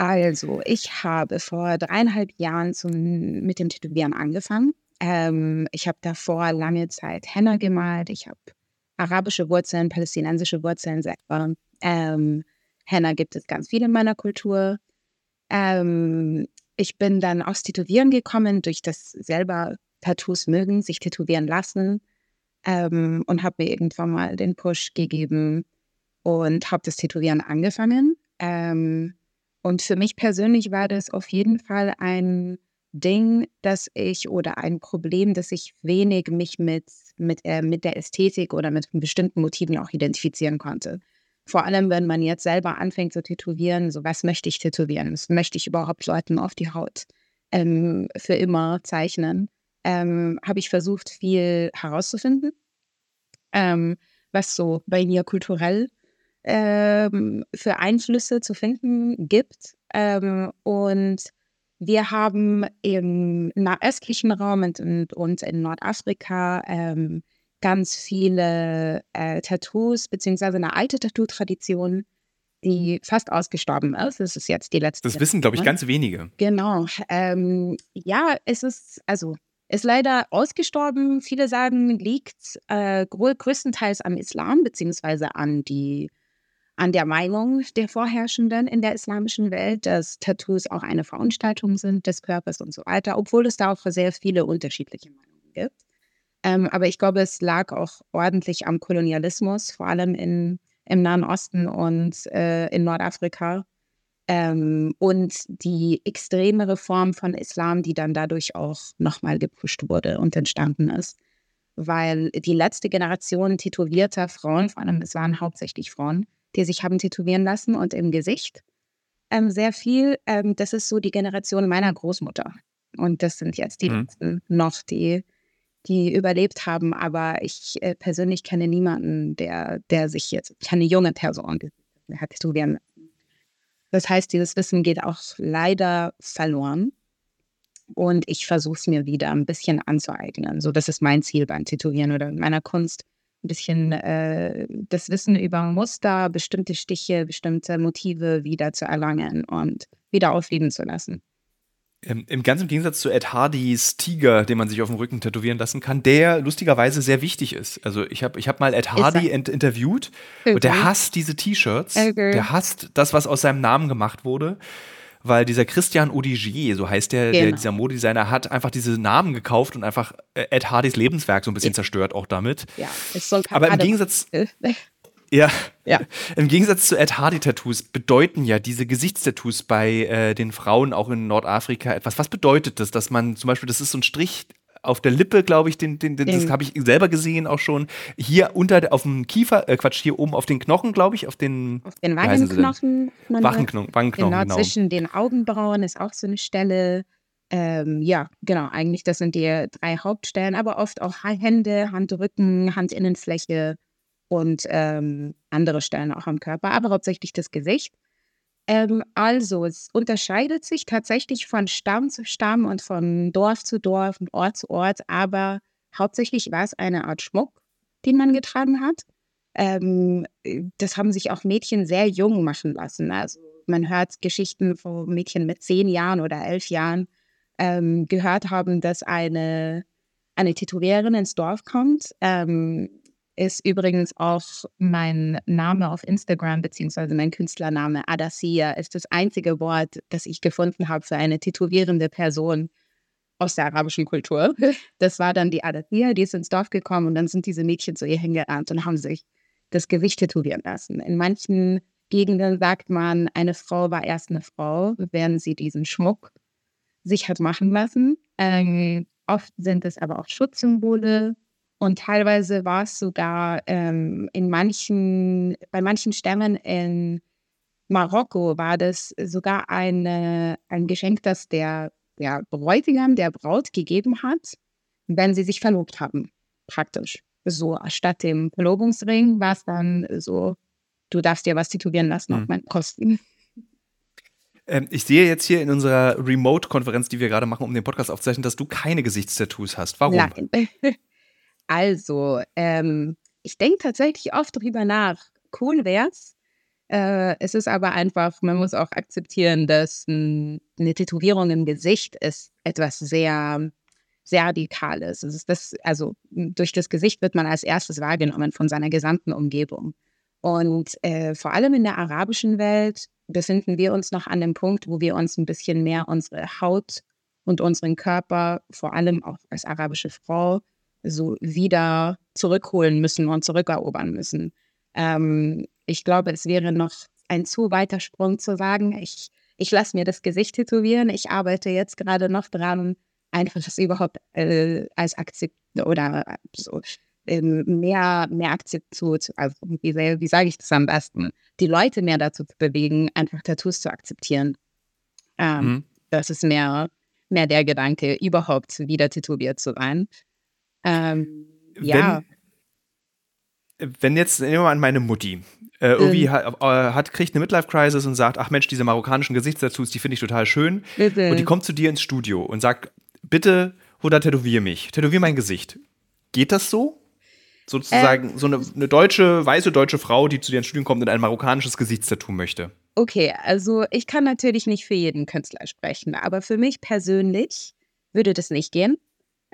Also, ich habe vor dreieinhalb Jahren zum, mit dem Tätowieren angefangen. Ähm, ich habe davor lange Zeit Henna gemalt. Ich habe arabische Wurzeln, palästinensische Wurzeln selber. Ähm, Henna gibt es ganz viel in meiner Kultur. Ähm, ich bin dann aufs Tätowieren gekommen, durch das selber Tattoos mögen, sich tätowieren lassen. Ähm, und habe mir irgendwann mal den Push gegeben und habe das Tätowieren angefangen. Ähm, und für mich persönlich war das auf jeden Fall ein Ding, dass ich oder ein Problem, dass ich wenig mich mit, mit, äh, mit der Ästhetik oder mit bestimmten Motiven auch identifizieren konnte. Vor allem, wenn man jetzt selber anfängt zu tätowieren, so was möchte ich tätowieren? Was möchte ich überhaupt Leuten auf die Haut ähm, für immer zeichnen? Ähm, Habe ich versucht, viel herauszufinden, ähm, was so bei mir kulturell ähm, für Einflüsse zu finden gibt. Ähm, und wir haben im nahöstlichen Raum und, und, und in Nordafrika ähm, ganz viele äh, Tattoos, beziehungsweise eine alte Tattoo-Tradition, die fast ausgestorben ist. Das ist jetzt die letzte. Das wissen, glaube ich, ganz wenige. Genau. Ähm, ja, es ist, also, ist leider ausgestorben. Viele sagen, liegt äh, grö- größtenteils am Islam, beziehungsweise an die an der Meinung der Vorherrschenden in der islamischen Welt, dass Tattoos auch eine Veranstaltung sind des Körpers und so weiter, obwohl es da auch sehr viele unterschiedliche Meinungen gibt. Ähm, aber ich glaube, es lag auch ordentlich am Kolonialismus, vor allem in, im Nahen Osten und äh, in Nordafrika. Ähm, und die extremere Form von Islam, die dann dadurch auch nochmal gepusht wurde und entstanden ist. Weil die letzte Generation tätowierter Frauen, vor allem es waren hauptsächlich Frauen, die sich haben tätowieren lassen und im Gesicht ähm, sehr viel. Ähm, das ist so die Generation meiner Großmutter. Und das sind jetzt die Mhm. letzten noch, die, die überlebt haben. Aber ich äh, persönlich kenne niemanden, der, der sich jetzt, keine junge Person, die hat tätowieren lassen. Das heißt, dieses Wissen geht auch leider verloren. Und ich versuche es mir wieder ein bisschen anzueignen. So, das ist mein Ziel beim Tätowieren oder in meiner Kunst. Ein bisschen äh, das Wissen über Muster, bestimmte Stiche, bestimmte Motive wieder zu erlangen und wieder aufleben zu lassen. Im ganz im Gegensatz zu Ed Hardys Tiger, den man sich auf dem Rücken tätowieren lassen kann, der lustigerweise sehr wichtig ist. Also ich habe ich hab mal Ed Hardy ent interviewt und der Okay. hasst diese T-Shirts. Okay. Der hasst das, was aus seinem Namen gemacht wurde. Weil dieser Christian Odigier, so heißt der, der Genau. dieser Modedesigner, hat einfach diese Namen gekauft und einfach äh, Ed Hardys Lebenswerk so ein bisschen zerstört, auch damit. Ja, es soll Aber im Gegensatz, Äh, ja. Ja. Im Gegensatz zu Ed Hardy-Tattoos bedeuten ja diese Gesichtstattoos bei äh, den Frauen auch in Nordafrika etwas. Was bedeutet das, dass man zum Beispiel, das ist so ein Strich auf der Lippe, glaube ich, den, den, den, das habe ich selber gesehen auch schon. Hier unter, auf dem Kiefer, äh, Quatsch, hier oben auf den Knochen, glaube ich, auf den Auf den? Wangenknochen. Wangenknochen, Wangenknochen Genau, genau. zwischen den Augenbrauen ist auch so eine Stelle. Ähm, ja, genau, eigentlich das sind die drei Hauptstellen, aber oft auch Hände, Handrücken, Handinnenfläche und ähm, andere Stellen auch am Körper, aber hauptsächlich das Gesicht. Ähm, also, es unterscheidet sich tatsächlich von Stamm zu Stamm und von Dorf zu Dorf und Ort zu Ort, aber hauptsächlich war es eine Art Schmuck den man getragen hat. Ähm, das haben sich auch Mädchen sehr jung machen lassen. Also man hört Geschichten von Mädchen mit zehn Jahren oder elf Jahren ähm, gehört haben, dass eine, eine Tätowiererin ins Dorf kommt. Ähm, ist übrigens auch mein Name auf Instagram, beziehungsweise mein Künstlername Adasia, ist das einzige Wort, das ich gefunden habe für eine tätowierende Person aus der arabischen Kultur. Das war dann die Adasia, die ist ins Dorf gekommen und dann sind diese Mädchen zu ihr hingerannt und haben sich das Gesicht tätowieren lassen. In manchen Gegenden sagt man, eine Frau war erst eine Frau, während sie diesen Schmuck sich hat machen lassen. Ähm, oft sind es aber auch Schutzsymbole und teilweise war es sogar ähm, in manchen, bei manchen Stämmen in Marokko war das sogar eine, ein Geschenk, das der, der Bräutigam der Braut gegeben hat, wenn sie sich verlobt haben, praktisch. So statt dem Verlobungsring war es dann so, du darfst dir was tätowieren lassen mhm. auf meinen Kosten. Ähm, ich sehe jetzt hier in unserer Remote-Konferenz, die wir gerade machen, um den Podcast aufzuzeichnen, dass du keine Gesichtstattoos hast. Warum? Nein. Also, ähm, ich denke tatsächlich oft drüber nach. Cool wär's. Äh, es ist aber einfach, man muss auch akzeptieren, dass m, eine Tätowierung im Gesicht ist etwas sehr, sehr Radikales. Es ist das, also durch das Gesicht wird man als erstes wahrgenommen von seiner gesamten Umgebung. Und äh, vor allem in der arabischen Welt befinden wir uns noch an dem Punkt, wo wir uns ein bisschen mehr unsere Haut und unseren Körper, vor allem auch als arabische Frau, so wieder zurückholen müssen und zurückerobern müssen. Ähm, ich glaube, es wäre noch ein zu weiter Sprung zu sagen, ich, ich lasse mir das Gesicht tätowieren, ich arbeite jetzt gerade noch dran, einfach das überhaupt äh, als Akzept oder so ähm, mehr, mehr Akzeptanz, also wie, wie sage ich das am besten, die Leute mehr dazu zu bewegen, einfach Tattoos zu akzeptieren. Ähm, mhm. Das ist mehr, mehr der Gedanke, überhaupt wieder tätowiert zu sein. Ähm, ja. Wenn, wenn jetzt, nehmen wir mal an meine Mutti, äh, irgendwie ähm. hat, äh, hat, kriegt eine Midlife-Crisis und sagt, ach Mensch, diese marokkanischen Gesichtstattoos, die finde ich total schön. Bitte. Und die kommt zu dir ins Studio und sagt, bitte, oder tätowier mich, tätowier mein Gesicht. Geht das so? Sozusagen ähm, so eine, eine, deutsche, weiße deutsche Frau, die zu dir ins Studium kommt und ein marokkanisches Gesichtstattoo möchte. Okay, also ich kann natürlich nicht für jeden Künstler sprechen, aber für mich persönlich würde das nicht gehen.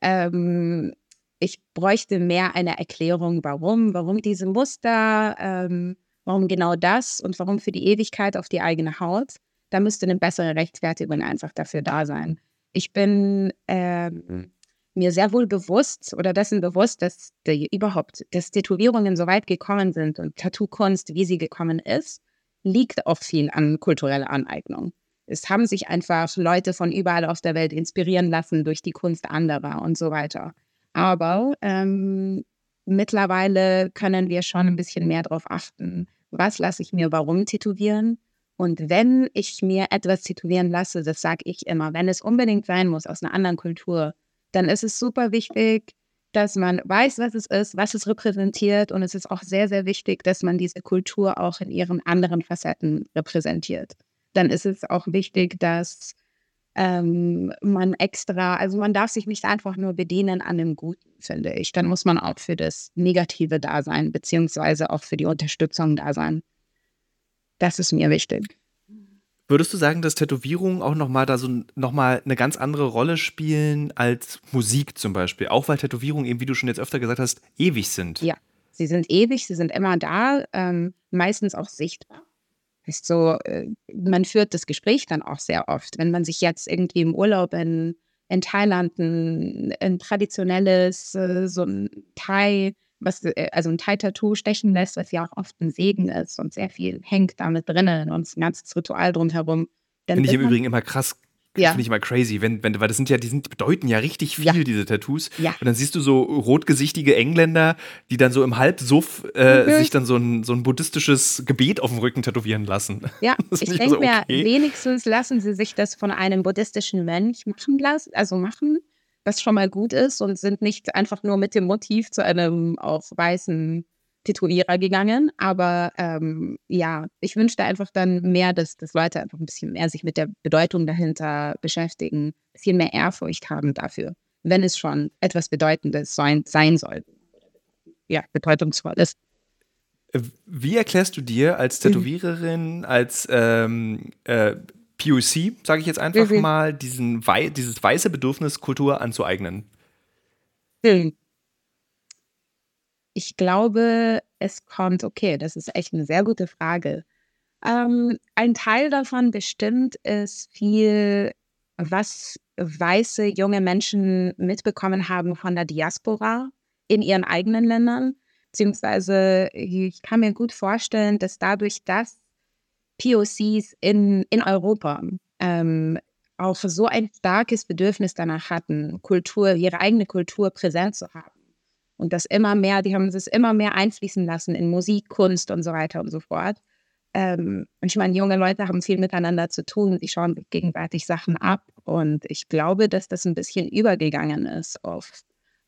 Ähm, ich bräuchte mehr eine Erklärung, warum, warum diese Muster, ähm, warum genau das und warum für die Ewigkeit auf die eigene Haut. Da müsste eine bessere Rechtfertigung einfach dafür da sein. Ich bin hm. mir sehr wohl bewusst oder dessen bewusst, dass die, überhaupt, dass Tätowierungen so weit gekommen sind und Tattoo-Kunst, wie sie gekommen ist, liegt auch viel an kultureller Aneignung. Es haben sich einfach Leute von überall auf der Welt inspirieren lassen durch die Kunst anderer und so weiter. Aber ähm, mittlerweile können wir schon ein bisschen mehr darauf achten, was lasse ich mir warum tätowieren. Und wenn ich mir etwas tätowieren lasse, das sage ich immer, wenn es unbedingt sein muss aus einer anderen Kultur, dann ist es super wichtig, dass man weiß, was es ist, was es repräsentiert. Und es ist auch sehr, sehr wichtig, dass man diese Kultur auch in ihren anderen Facetten repräsentiert. Dann ist es auch wichtig, dass ähm, man extra, also man darf sich nicht einfach nur bedienen an dem Guten, finde ich. Dann muss man auch für das Negative da sein, beziehungsweise auch für die Unterstützung da sein. Das ist mir wichtig. Würdest du sagen, dass Tätowierungen auch nochmal da so nochmal eine ganz andere Rolle spielen als Musik zum Beispiel? Auch weil Tätowierungen eben, wie du schon jetzt öfter gesagt hast, ewig sind. Ja, sie sind ewig, sie sind immer da, ähm, meistens auch sichtbar ist so, äh, man führt das Gespräch dann auch sehr oft. Wenn man sich jetzt irgendwie im Urlaub in, in Thailand ein, ein traditionelles, äh, so ein Thai, was, äh, also ein Thai-Tattoo stechen lässt, was ja auch oft ein Segen ist und sehr viel hängt damit drinnen und ein ganzes Ritual drumherum. Finde ich im Übrigen immer krass ja. Finde ich mal crazy, wenn, wenn, weil das sind ja, die sind, bedeuten ja richtig viel, ja. diese Tattoos. Ja. Und dann siehst du so rotgesichtige Engländer, die dann so im Halbsuff äh, mhm. sich dann so ein, so ein buddhistisches Gebet auf dem Rücken tätowieren lassen. Ja, ich denke so, okay. mir, wenigstens lassen sie sich das von einem buddhistischen Mönch machen lassen, also machen, was schon mal gut ist und sind nicht einfach nur mit dem Motiv zu einem auf weißen Tätowierer gegangen. Aber ähm, ja, ich wünschte einfach dann mehr, dass, dass Leute einfach ein bisschen mehr sich mit der Bedeutung dahinter beschäftigen, ein bisschen mehr Ehrfurcht haben dafür, wenn es schon etwas Bedeutendes sein, sein soll. ja, bedeutungsvoll ist. Äh, Wie erklärst du dir als Tätowiererin, als ähm, äh, POC, sage ich jetzt einfach Mhm. mal, diesen wei dieses weiße Bedürfnis, Kultur anzueignen? Hm. Ich glaube, es kommt, okay, das ist echt eine sehr gute Frage. Ähm, ein Teil davon bestimmt ist viel, was weiße junge Menschen mitbekommen haben von der Diaspora in ihren eigenen Ländern. Beziehungsweise ich kann mir gut vorstellen, dass dadurch, dass POCs in, in Europa ähm, auch so ein starkes Bedürfnis danach hatten, Kultur, ihre eigene Kultur präsent zu haben. Und das immer mehr, die haben es immer mehr einfließen lassen in Musik, Kunst und so weiter und so fort. Ähm, und ich meine, junge Leute haben viel miteinander zu tun, sie schauen sich gegenseitig Sachen ab. Und ich glaube, dass das ein bisschen übergegangen ist auf,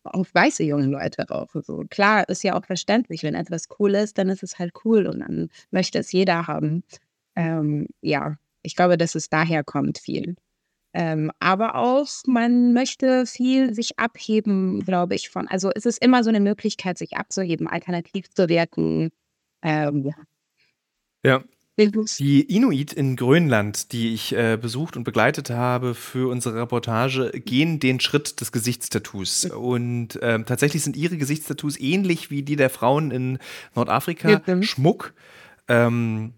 auf weiße junge Leute auch. So, klar, ist ja auch verständlich, wenn etwas cool ist, dann ist es halt cool und dann möchte es jeder haben. Ähm, ja, ich glaube, dass es daher kommt viel. Ähm, aber auch, man möchte viel sich abheben, glaube ich, von. Also es ist immer so eine Möglichkeit, sich abzuheben, alternativ zu wirken. Ähm, ja. Die Inuit in Grönland, die ich äh, besucht und begleitet habe für unsere Reportage, gehen den Schritt des Gesichtstattoos. Und ähm, tatsächlich sind ihre Gesichtstattoos ähnlich wie die der Frauen in Nordafrika. Ja. Schmuck. Ähm,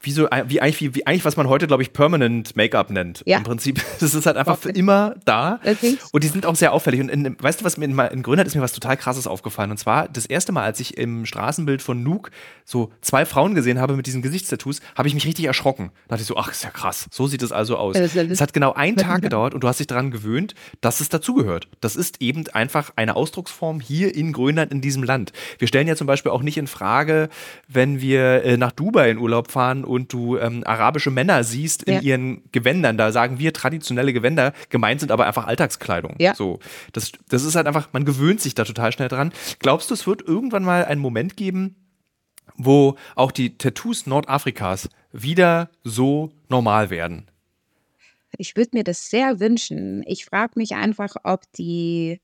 wie, so, wie, eigentlich, wie, wie eigentlich, was man heute, glaube ich, Permanent Make-up nennt. Ja. Im Prinzip, das ist halt einfach für immer da. Okay. Und die sind auch sehr auffällig. Und in, weißt du, was mir in, in Grönland ist mir was total krasses aufgefallen. Und zwar das erste Mal, als ich im Straßenbild von Nuuk so zwei Frauen gesehen habe mit diesen Gesichtstattoos, habe ich mich richtig erschrocken. Da dachte ich so, ach, ist ja krass. So sieht es also aus. Ja, Es hat genau einen Tag gedauert und du hast dich daran gewöhnt, dass es dazugehört. Das ist eben einfach eine Ausdrucksform hier in Grönland, in diesem Land. Wir stellen ja zum Beispiel auch nicht in Frage, wenn wir äh, nach Dubai in Urlaub fahren und du ähm, arabische Männer siehst in Ja. ihren Gewändern. Da sagen wir traditionelle Gewänder, gemeint sind aber einfach Alltagskleidung. Ja. So, das, das ist halt einfach, man gewöhnt sich da total schnell dran. Glaubst du, es wird irgendwann mal einen Moment geben, wo auch die Tattoos Nordafrikas wieder so normal werden? Ich würde mir das sehr wünschen. Ich frage mich einfach, ob die,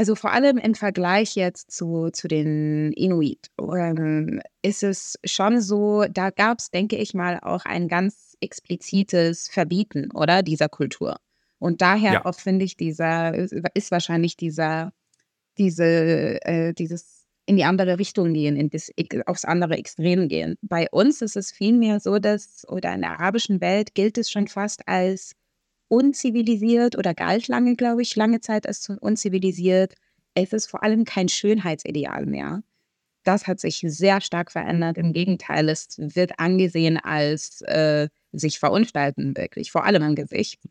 also vor allem im Vergleich jetzt zu, zu den Inuit, ähm, ist es schon so, da gab es, denke ich mal, auch ein ganz explizites Verbieten, oder, dieser Kultur. Und daher Ja. auch finde ich, dieser, ist wahrscheinlich dieser, diese, äh, dieses in die andere Richtung gehen, in das, aufs andere Extrem gehen. Bei uns ist es vielmehr so, dass, oder in der arabischen Welt gilt es schon fast als unzivilisiert oder galt lange, glaube ich, lange Zeit als unzivilisiert. Es ist vor allem kein Schönheitsideal mehr. Das hat sich sehr stark verändert. Im Gegenteil, es wird angesehen als äh, sich verunstalten, wirklich, vor allem im Gesicht.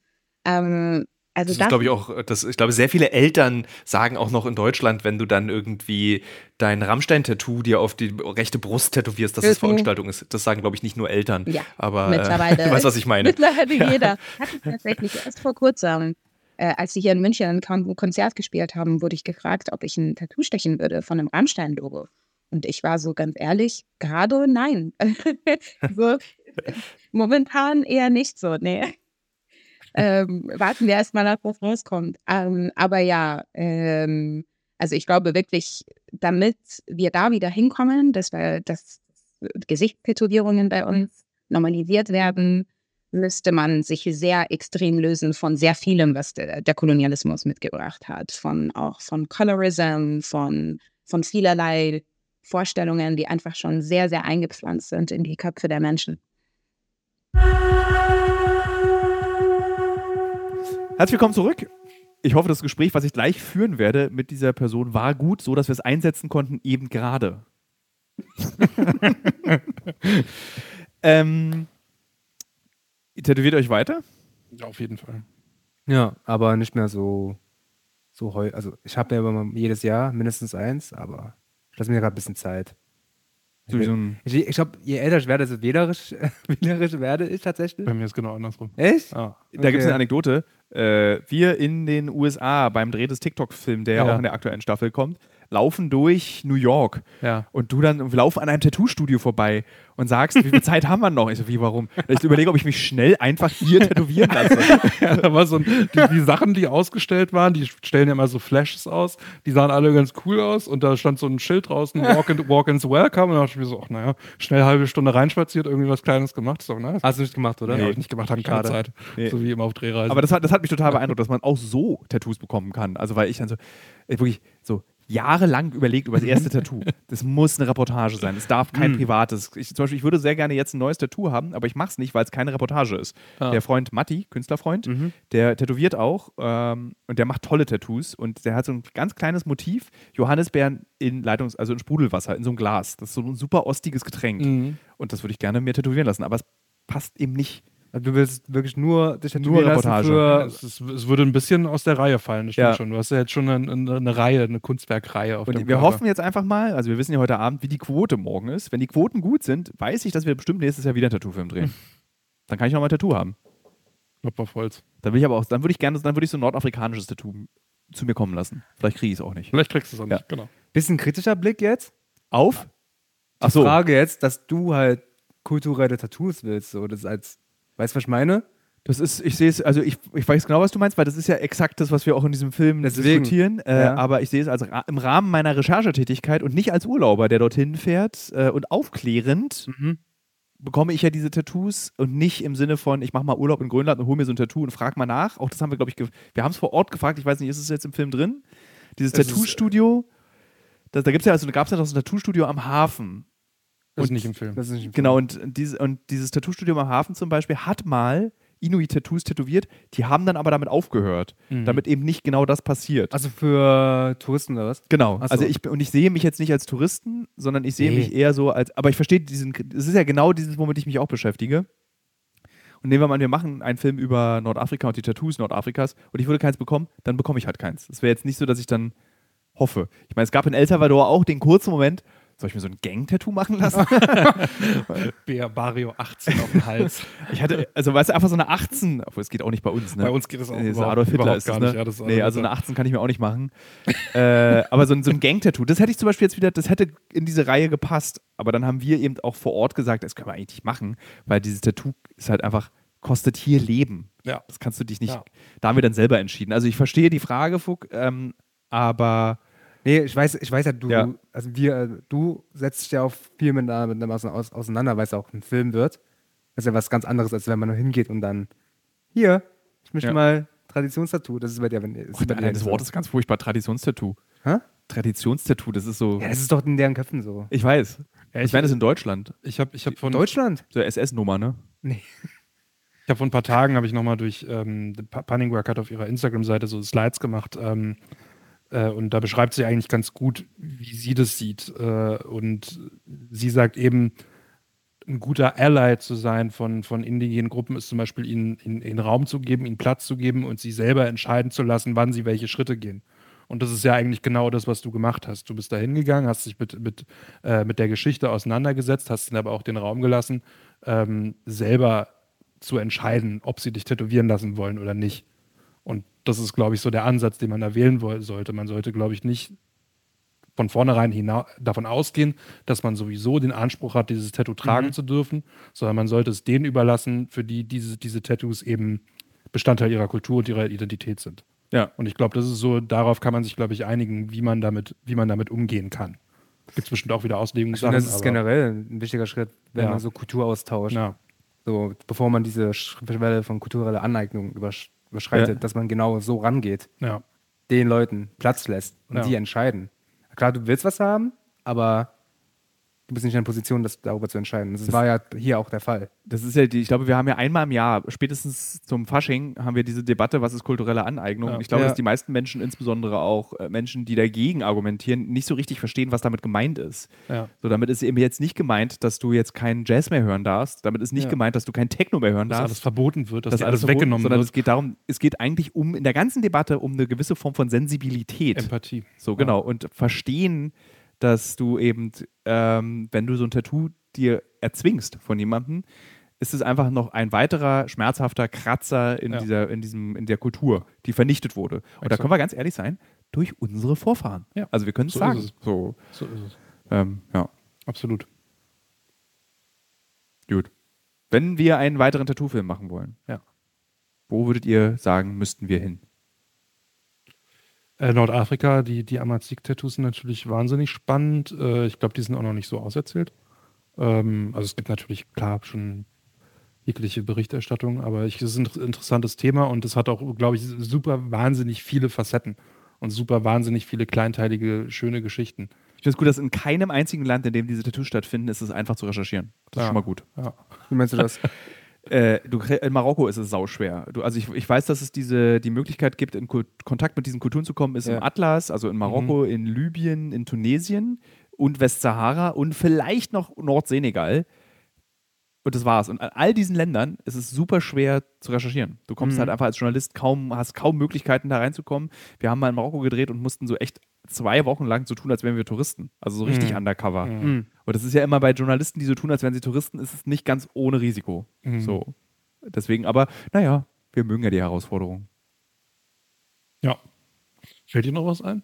Ähm, also Das ist, glaube ich, auch, das, ich glaube, sehr viele Eltern sagen auch noch in Deutschland, wenn du dann irgendwie dein Rammstein-Tattoo dir auf die rechte Brust tätowierst, dass es Mhm. Veranstaltung ist. Das sagen, glaube ich, nicht nur Eltern. Ja, aber mittlerweile. Äh, weißt, was ich meine. Mittlerweile jeder. Hatte ich tatsächlich erst vor kurzem, äh, als sie hier in München ein Kon Konzert gespielt haben, wurde ich gefragt, ob ich ein Tattoo stechen würde von einem Rammstein-Logo. Und ich war so ganz ehrlich, gerade nein. so, momentan eher nicht so, nee. Ähm, warten wir erstmal ab, was rauskommt. Ähm, aber ja, ähm, also ich glaube wirklich, damit wir da wieder hinkommen, dass wir, dass Gesichtstätowierungen bei uns normalisiert werden, müsste man sich sehr extrem lösen von sehr vielem, was der, der Kolonialismus mitgebracht hat. Von auch von Colorism, von, von vielerlei Vorstellungen, die einfach schon sehr, sehr eingepflanzt sind in die Köpfe der Menschen. Herzlich willkommen zurück. Ich hoffe, das Gespräch, was ich gleich führen werde mit dieser Person, war gut, so dass wir es einsetzen konnten, eben gerade. ähm, ihr tätowiert euch weiter? Ja, auf jeden Fall. Ja, aber nicht mehr so, so heu. Also ich habe ja immer jedes Jahr mindestens eins, aber ich lasse mir gerade ein bisschen Zeit. Ich, ich glaube, je älter ich werde, desto wählerisch, wählerisch werde ich tatsächlich. Bei mir ist genau andersrum. Echt? Ah. Da gibt es Okay. eine Anekdote. Äh, wir in den USA beim Dreh des TikTok-Films, der ja, Ja. auch in der aktuellen Staffel kommt, laufen durch New York Ja. und du dann wir laufen an einem Tattoo-Studio vorbei und sagst, wie viel Zeit haben wir noch? Ich so, wie, warum? Ich überlege, ob ich mich schnell einfach hier tätowieren lasse. Ja, da war so ein, die, die Sachen, die ausgestellt waren, die stellen ja immer so Flashes aus, die sahen alle ganz cool aus und da stand so ein Schild draußen, Walk, in, walk ins Welcome und da dachte ich mir so, ach naja, schnell eine halbe Stunde reinspaziert, irgendwie was Kleines gemacht, ist doch nice. Hast du nicht gemacht, oder? Nee, hab ich nicht gemacht, hatten keine. Zeit. Nee. So wie immer auf Drehreisen. Aber das hat, das hat mich total beeindruckt, dass man auch so Tattoos bekommen kann. Also, weil ich dann so, wirklich so jahrelang überlegt über das erste Tattoo. Das muss eine Reportage sein. Es darf kein privates. Ich, zum Beispiel, ich würde sehr gerne jetzt ein neues Tattoo haben, aber ich mache es nicht, weil es keine Reportage ist. Ah. Der Freund Matti, Künstlerfreund, der tätowiert auch ähm, und der macht tolle Tattoos und der hat so ein ganz kleines Motiv: Johannisbeeren in Leitungs-, also in Sprudelwasser, in so einem Glas. Das ist so ein super ostiges Getränk. Mhm. Und das würde ich gerne mir tätowieren lassen, aber es passt eben nicht. Also du willst wirklich nur dich Nur Reportage. Für, es, ist, es würde ein bisschen aus der Reihe fallen, das stimmt Ja. schon. Du hast ja jetzt schon eine, eine, eine Reihe, eine Kunstwerkreihe auf Und dem wir Körper. hoffen jetzt einfach mal, also wir wissen ja heute Abend, wie die Quote morgen ist. Wenn die Quoten gut sind, weiß ich, dass wir bestimmt nächstes Jahr wieder einen Tattoo-Film drehen. Dann kann ich noch mal ein Tattoo haben. Klopf auf Holz. Dann will ich aber auch, dann würde ich gerne, dann würde ich so ein nordafrikanisches Tattoo zu mir kommen lassen. Vielleicht kriege ich es auch nicht. Vielleicht kriegst du es auch Ja. nicht, genau. bisschen kritischer Blick jetzt. Auf? Ach Die so. Frage jetzt, dass du halt kulturelle Tattoos willst. So, das ist als, weißt du, was ich meine? Das ist, ich sehe es, also ich, ich weiß genau, was du meinst, weil das ist ja exakt das, was wir auch in diesem Film Deswegen. diskutieren. Äh, Ja. Aber ich sehe es als Ra im Rahmen meiner Recherchetätigkeit und nicht als Urlauber, der dorthin fährt äh, und aufklärend bekomme ich ja diese Tattoos und nicht im Sinne von, ich mache mal Urlaub in Grönland und hole mir so ein Tattoo und frage mal nach. Auch das haben wir, glaube ich, wir haben es vor Ort gefragt, ich weiß nicht, ist es jetzt im Film drin? Dieses Es ist- Tattoo-Studio, da, da gibt es ja, also, da gab es ja noch so ein Tattoo-Studio am Hafen. Das ist nicht im Film. Das ist nicht Genau, und, diese, und dieses Tattoo-Studio am Hafen zum Beispiel hat mal Inuit-Tattoos tätowiert, die haben dann aber damit aufgehört, Mhm. damit eben nicht genau das passiert. Also für Touristen oder was? Genau. Ach so. Also ich und ich sehe mich jetzt nicht als Touristen, sondern ich sehe Nee. mich eher so als. Aber ich verstehe diesen. Es ist ja genau dieses, womit ich mich auch beschäftige. Und nehmen wir mal, wir machen einen Film über Nordafrika und die Tattoos Nordafrikas und ich würde keins bekommen, dann bekomme ich halt keins. Es wäre jetzt nicht so, dass ich dann hoffe. Ich meine, es gab in El Salvador auch den kurzen Moment, soll ich mir so ein Gang-Tattoo machen lassen? Bär Barrio 18 auf dem Hals. Ich hatte, also weißt du, einfach so eine 18, obwohl es geht auch nicht bei uns, ne? Bei uns geht es auch Nee, das überhaupt- Adolf Hitler ist gar das, nicht. ne? Ja, das ist nee, also eine 18 kann ich mir auch nicht machen. äh, aber so ein, so ein Gang-Tattoo, das hätte ich zum Beispiel jetzt wieder, das hätte in diese Reihe gepasst. Aber dann haben wir eben auch vor Ort gesagt, das können wir eigentlich nicht machen, weil dieses Tattoo ist halt einfach, kostet hier Leben. Ja. Das kannst du dich nicht, Ja. da haben wir dann selber entschieden. Also ich verstehe die Frage, Fuck, ähm, aber Nee, ich weiß, ich weiß ja, du, Ja. also wir, äh, du setzt dich ja auch viel mit einer, mit aus, auseinander, weil es auch ein Film wird. Das ist ja was ganz anderes, als wenn man nur hingeht und dann hier, ich möchte Ja. mal Traditionstattoo. Das ist bei dir, wenn ist oh, bei dir allein das. Wort ist ganz furchtbar, Traditionstattoo. Hä? Traditionstattoo, das ist so, Ja, das ist doch in deren Köpfen so. ich weiß. Ja, ich ich- meine, das ist in Deutschland. Ich habe ich hab von, Deutschland? So SS-Nummer, ne? Nee. Ich habe vor ein paar Tagen habe ich nochmal durch ähm, Pa- Punningwork hat auf ihrer Instagram-Seite so Slides gemacht ähm, äh, und da beschreibt sie eigentlich ganz gut, wie sie das sieht. Äh, und sie sagt eben, ein guter Ally zu sein von, von indigenen Gruppen ist zum Beispiel ihnen, ihnen, ihnen Raum zu geben, ihnen Platz zu geben und sie selber entscheiden zu lassen, wann sie welche Schritte gehen. Und das ist ja eigentlich genau das, was du gemacht hast. Du bist da hingegangen, hast dich mit, mit, äh, mit der Geschichte auseinandergesetzt, hast ihnen aber auch den Raum gelassen, ähm, selber zu entscheiden, ob sie dich tätowieren lassen wollen oder nicht. Und das ist, glaube ich, so der Ansatz, den man da wählen sollte. Man sollte, glaube ich, nicht von vornherein davon ausgehen, dass man sowieso den Anspruch hat, dieses Tattoo tragen zu dürfen, sondern man sollte es denen überlassen, für die diese, diese Tattoos eben Bestandteil ihrer Kultur und ihrer Identität sind. Ja. Und ich glaube, das ist so, darauf kann man sich, glaube ich, einigen, wie man damit, wie man damit umgehen kann. Gibt es bestimmt auch wieder Auslegungssachen. das ist generell ein wichtiger Schritt, wenn Ja. man so Kultur austauscht. Ja, So, bevor man diese Schwelle von kultureller Aneignung übersch überschreitet, Ja. dass man genau so rangeht, ja. den Leuten Platz lässt und die entscheiden. Klar, du willst was haben, aber du bist nicht in der Position, das darüber zu entscheiden. Das, war ja hier auch der Fall. Das ist ja die, ich glaube, wir haben ja einmal im Jahr, spätestens zum Fasching, haben wir diese Debatte, was ist kulturelle Aneignung. Ja. Und ich glaube, Ja. dass die meisten Menschen, insbesondere auch äh, Menschen, die dagegen argumentieren, nicht so richtig verstehen, was damit gemeint ist. ja. So, damit ist eben jetzt nicht gemeint, dass du jetzt keinen Jazz mehr hören darfst. Damit ist nicht gemeint, dass du keinen Techno mehr hören Dass alles darfst. verboten wird, dass, dass alles verboten- weggenommen sondern wird. es geht darum, es geht eigentlich um in der ganzen Debatte um eine gewisse Form von Sensibilität. Empathie. So, genau. Und verstehen, dass du eben, ähm, wenn du so ein Tattoo dir erzwingst von jemandem, ist es einfach noch ein weiterer schmerzhafter Kratzer in, Ja. dieser, in, diesem, in der Kultur, die vernichtet wurde. Und da Exakt. können wir ganz ehrlich sein, durch unsere Vorfahren. Ja, Also wir können es so sagen. ist es. So, So ist es. ähm, ja, Absolut. gut. Wenn wir einen weiteren Tattoo-Film machen wollen, Ja. wo würdet ihr sagen, müssten wir hin? Äh, Nordafrika, die, die Amazigh-Tattoos sind natürlich wahnsinnig spannend. Äh, ich glaube, die sind auch noch nicht so auserzählt. Ähm, also es gibt natürlich, klar, schon jegliche Berichterstattung, aber ich, es ist ein inter- interessantes Thema und es hat auch, glaube ich, super wahnsinnig viele Facetten und super wahnsinnig viele kleinteilige, schöne Geschichten. Ich finde es gut, dass in keinem einzigen Land, in dem diese Tattoos stattfinden, ist es einfach zu recherchieren. Das ist Ja. schon mal gut. Ja. Wie meinst du das? Äh, du, in Marokko ist es sauschwer. Du, also ich, ich weiß, dass es diese, die Möglichkeit gibt, in Kult, Kontakt mit diesen Kulturen zu kommen, ist Ja. im Atlas, also in Marokko, in Libyen, in Tunesien und Westsahara und vielleicht noch Nordsenegal. Und das war's. Und an all diesen Ländern ist es super schwer zu recherchieren. Du kommst Mhm. halt einfach als Journalist kaum, hast kaum Möglichkeiten, da reinzukommen. Wir haben mal in Marokko gedreht und mussten so echt zwei Wochen lang so tun, als wären wir Touristen. Also so richtig Mhm. undercover. Mhm. Und das ist ja immer bei Journalisten, die so tun, als wären sie Touristen, ist es nicht ganz ohne Risiko. Mhm. So. Deswegen, aber naja, wir mögen ja die Herausforderung. ja. Fällt dir noch was ein?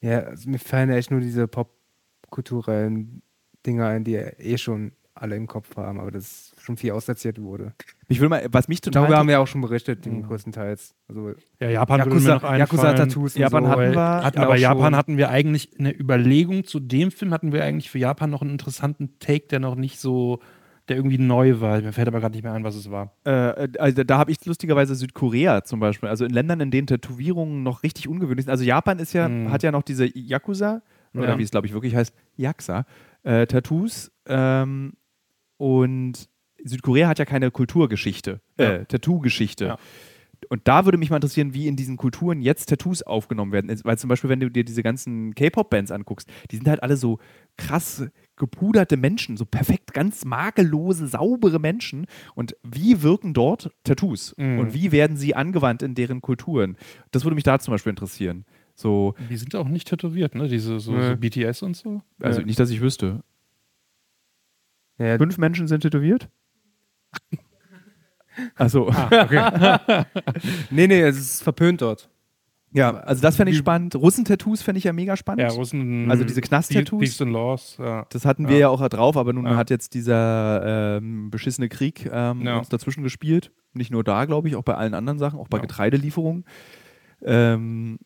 Ja, also mir fallen echt nur diese popkulturellen Dinge ein, die eh schon alle im Kopf haben, aber das schon viel auserzählt wurde. Ich will mal, was mich total. Darüber haben wir auch schon berichtet, Mhm. größtenteils. Also Ja, Japan würde mir Yakuza- noch einfallen. Yakuza-Tattoos und Japan so. hatten wir, Hatten, aber Japan schon. hatten wir eigentlich eine Überlegung zu dem Film, hatten wir eigentlich für Japan noch einen interessanten Take, der noch nicht so, der irgendwie neu war. Mir fällt aber gerade nicht mehr ein, was es war. äh, also da habe ich lustigerweise Südkorea zum Beispiel. Also in Ländern, in denen Tätowierungen noch richtig ungewöhnlich sind. Also Japan ist ja, Mhm. hat ja noch diese Yakuza, oder Ja. wie es glaube ich wirklich heißt, Yakuza, äh, Tattoos. Ähm, und Südkorea hat ja keine Kulturgeschichte, Ja. äh, Tattoo-Geschichte. Ja. Und da würde mich mal interessieren, wie in diesen Kulturen jetzt Tattoos aufgenommen werden. Weil zum Beispiel, wenn du dir diese ganzen K-Pop-Bands anguckst, die sind halt alle so krass gepuderte Menschen, so perfekt, ganz makellose, saubere Menschen. Und wie wirken dort Tattoos? Mhm. Und wie werden sie angewandt in deren Kulturen? Das würde mich da zum Beispiel interessieren. So, Die sind auch nicht tätowiert, ne? Diese so, Nee. so BTS und so. also nicht, dass ich wüsste. ja, Fünf Menschen sind tätowiert? Also, nee, nee, es ist verpönt dort. ja, also das fände ich spannend. Russentattoos fände ich ja mega spannend. Ja, Russen. Also diese Knast-Tattoos? Peace and Laws. Ja. Das hatten wir Ja. ja auch drauf, aber nun Ja. hat jetzt dieser ähm, beschissene Krieg ähm, uns dazwischen gespielt. Nicht nur da, glaube ich, auch bei allen anderen Sachen, auch bei. Getreidelieferungen. Ähm,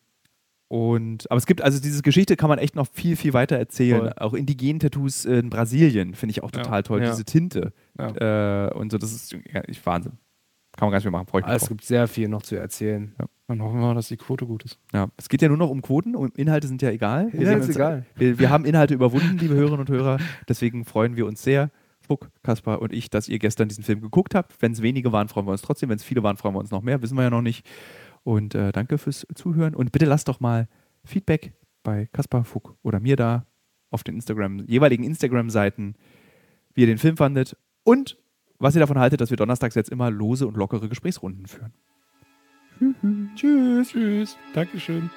und, aber es gibt, also diese Geschichte kann man echt noch viel, viel weiter erzählen. Voll. Auch indigenen Tattoos in Brasilien finde ich auch Ja. total toll. Ja. Diese Tinte Ja. äh, und so, das ist ja, ich, Wahnsinn. Kann man gar nicht mehr machen, freue ich mich Es gibt sehr viel noch zu erzählen. Dann hoffen wir mal, dass die Quote gut ist. Ja. Es geht ja nur noch um Quoten und Inhalte sind ja egal. Wir Ja, ist uns- egal. Wir, wir haben Inhalte überwunden, liebe Hörerinnen und Hörer. Deswegen freuen wir uns sehr, Fuck, Kaspar und ich, dass ihr gestern diesen Film geguckt habt. Wenn es wenige waren, freuen wir uns trotzdem. Wenn es viele waren, freuen wir uns noch mehr. Wissen wir ja noch nicht. Und äh, danke fürs Zuhören. Und bitte lasst doch mal Feedback bei Kaspar, Fuck oder mir da auf den Instagram, jeweiligen Instagram-Seiten, wie ihr den Film fandet und was ihr davon haltet, dass wir donnerstags jetzt immer lose und lockere Gesprächsrunden führen. Tschüss. Tschüss. Dankeschön.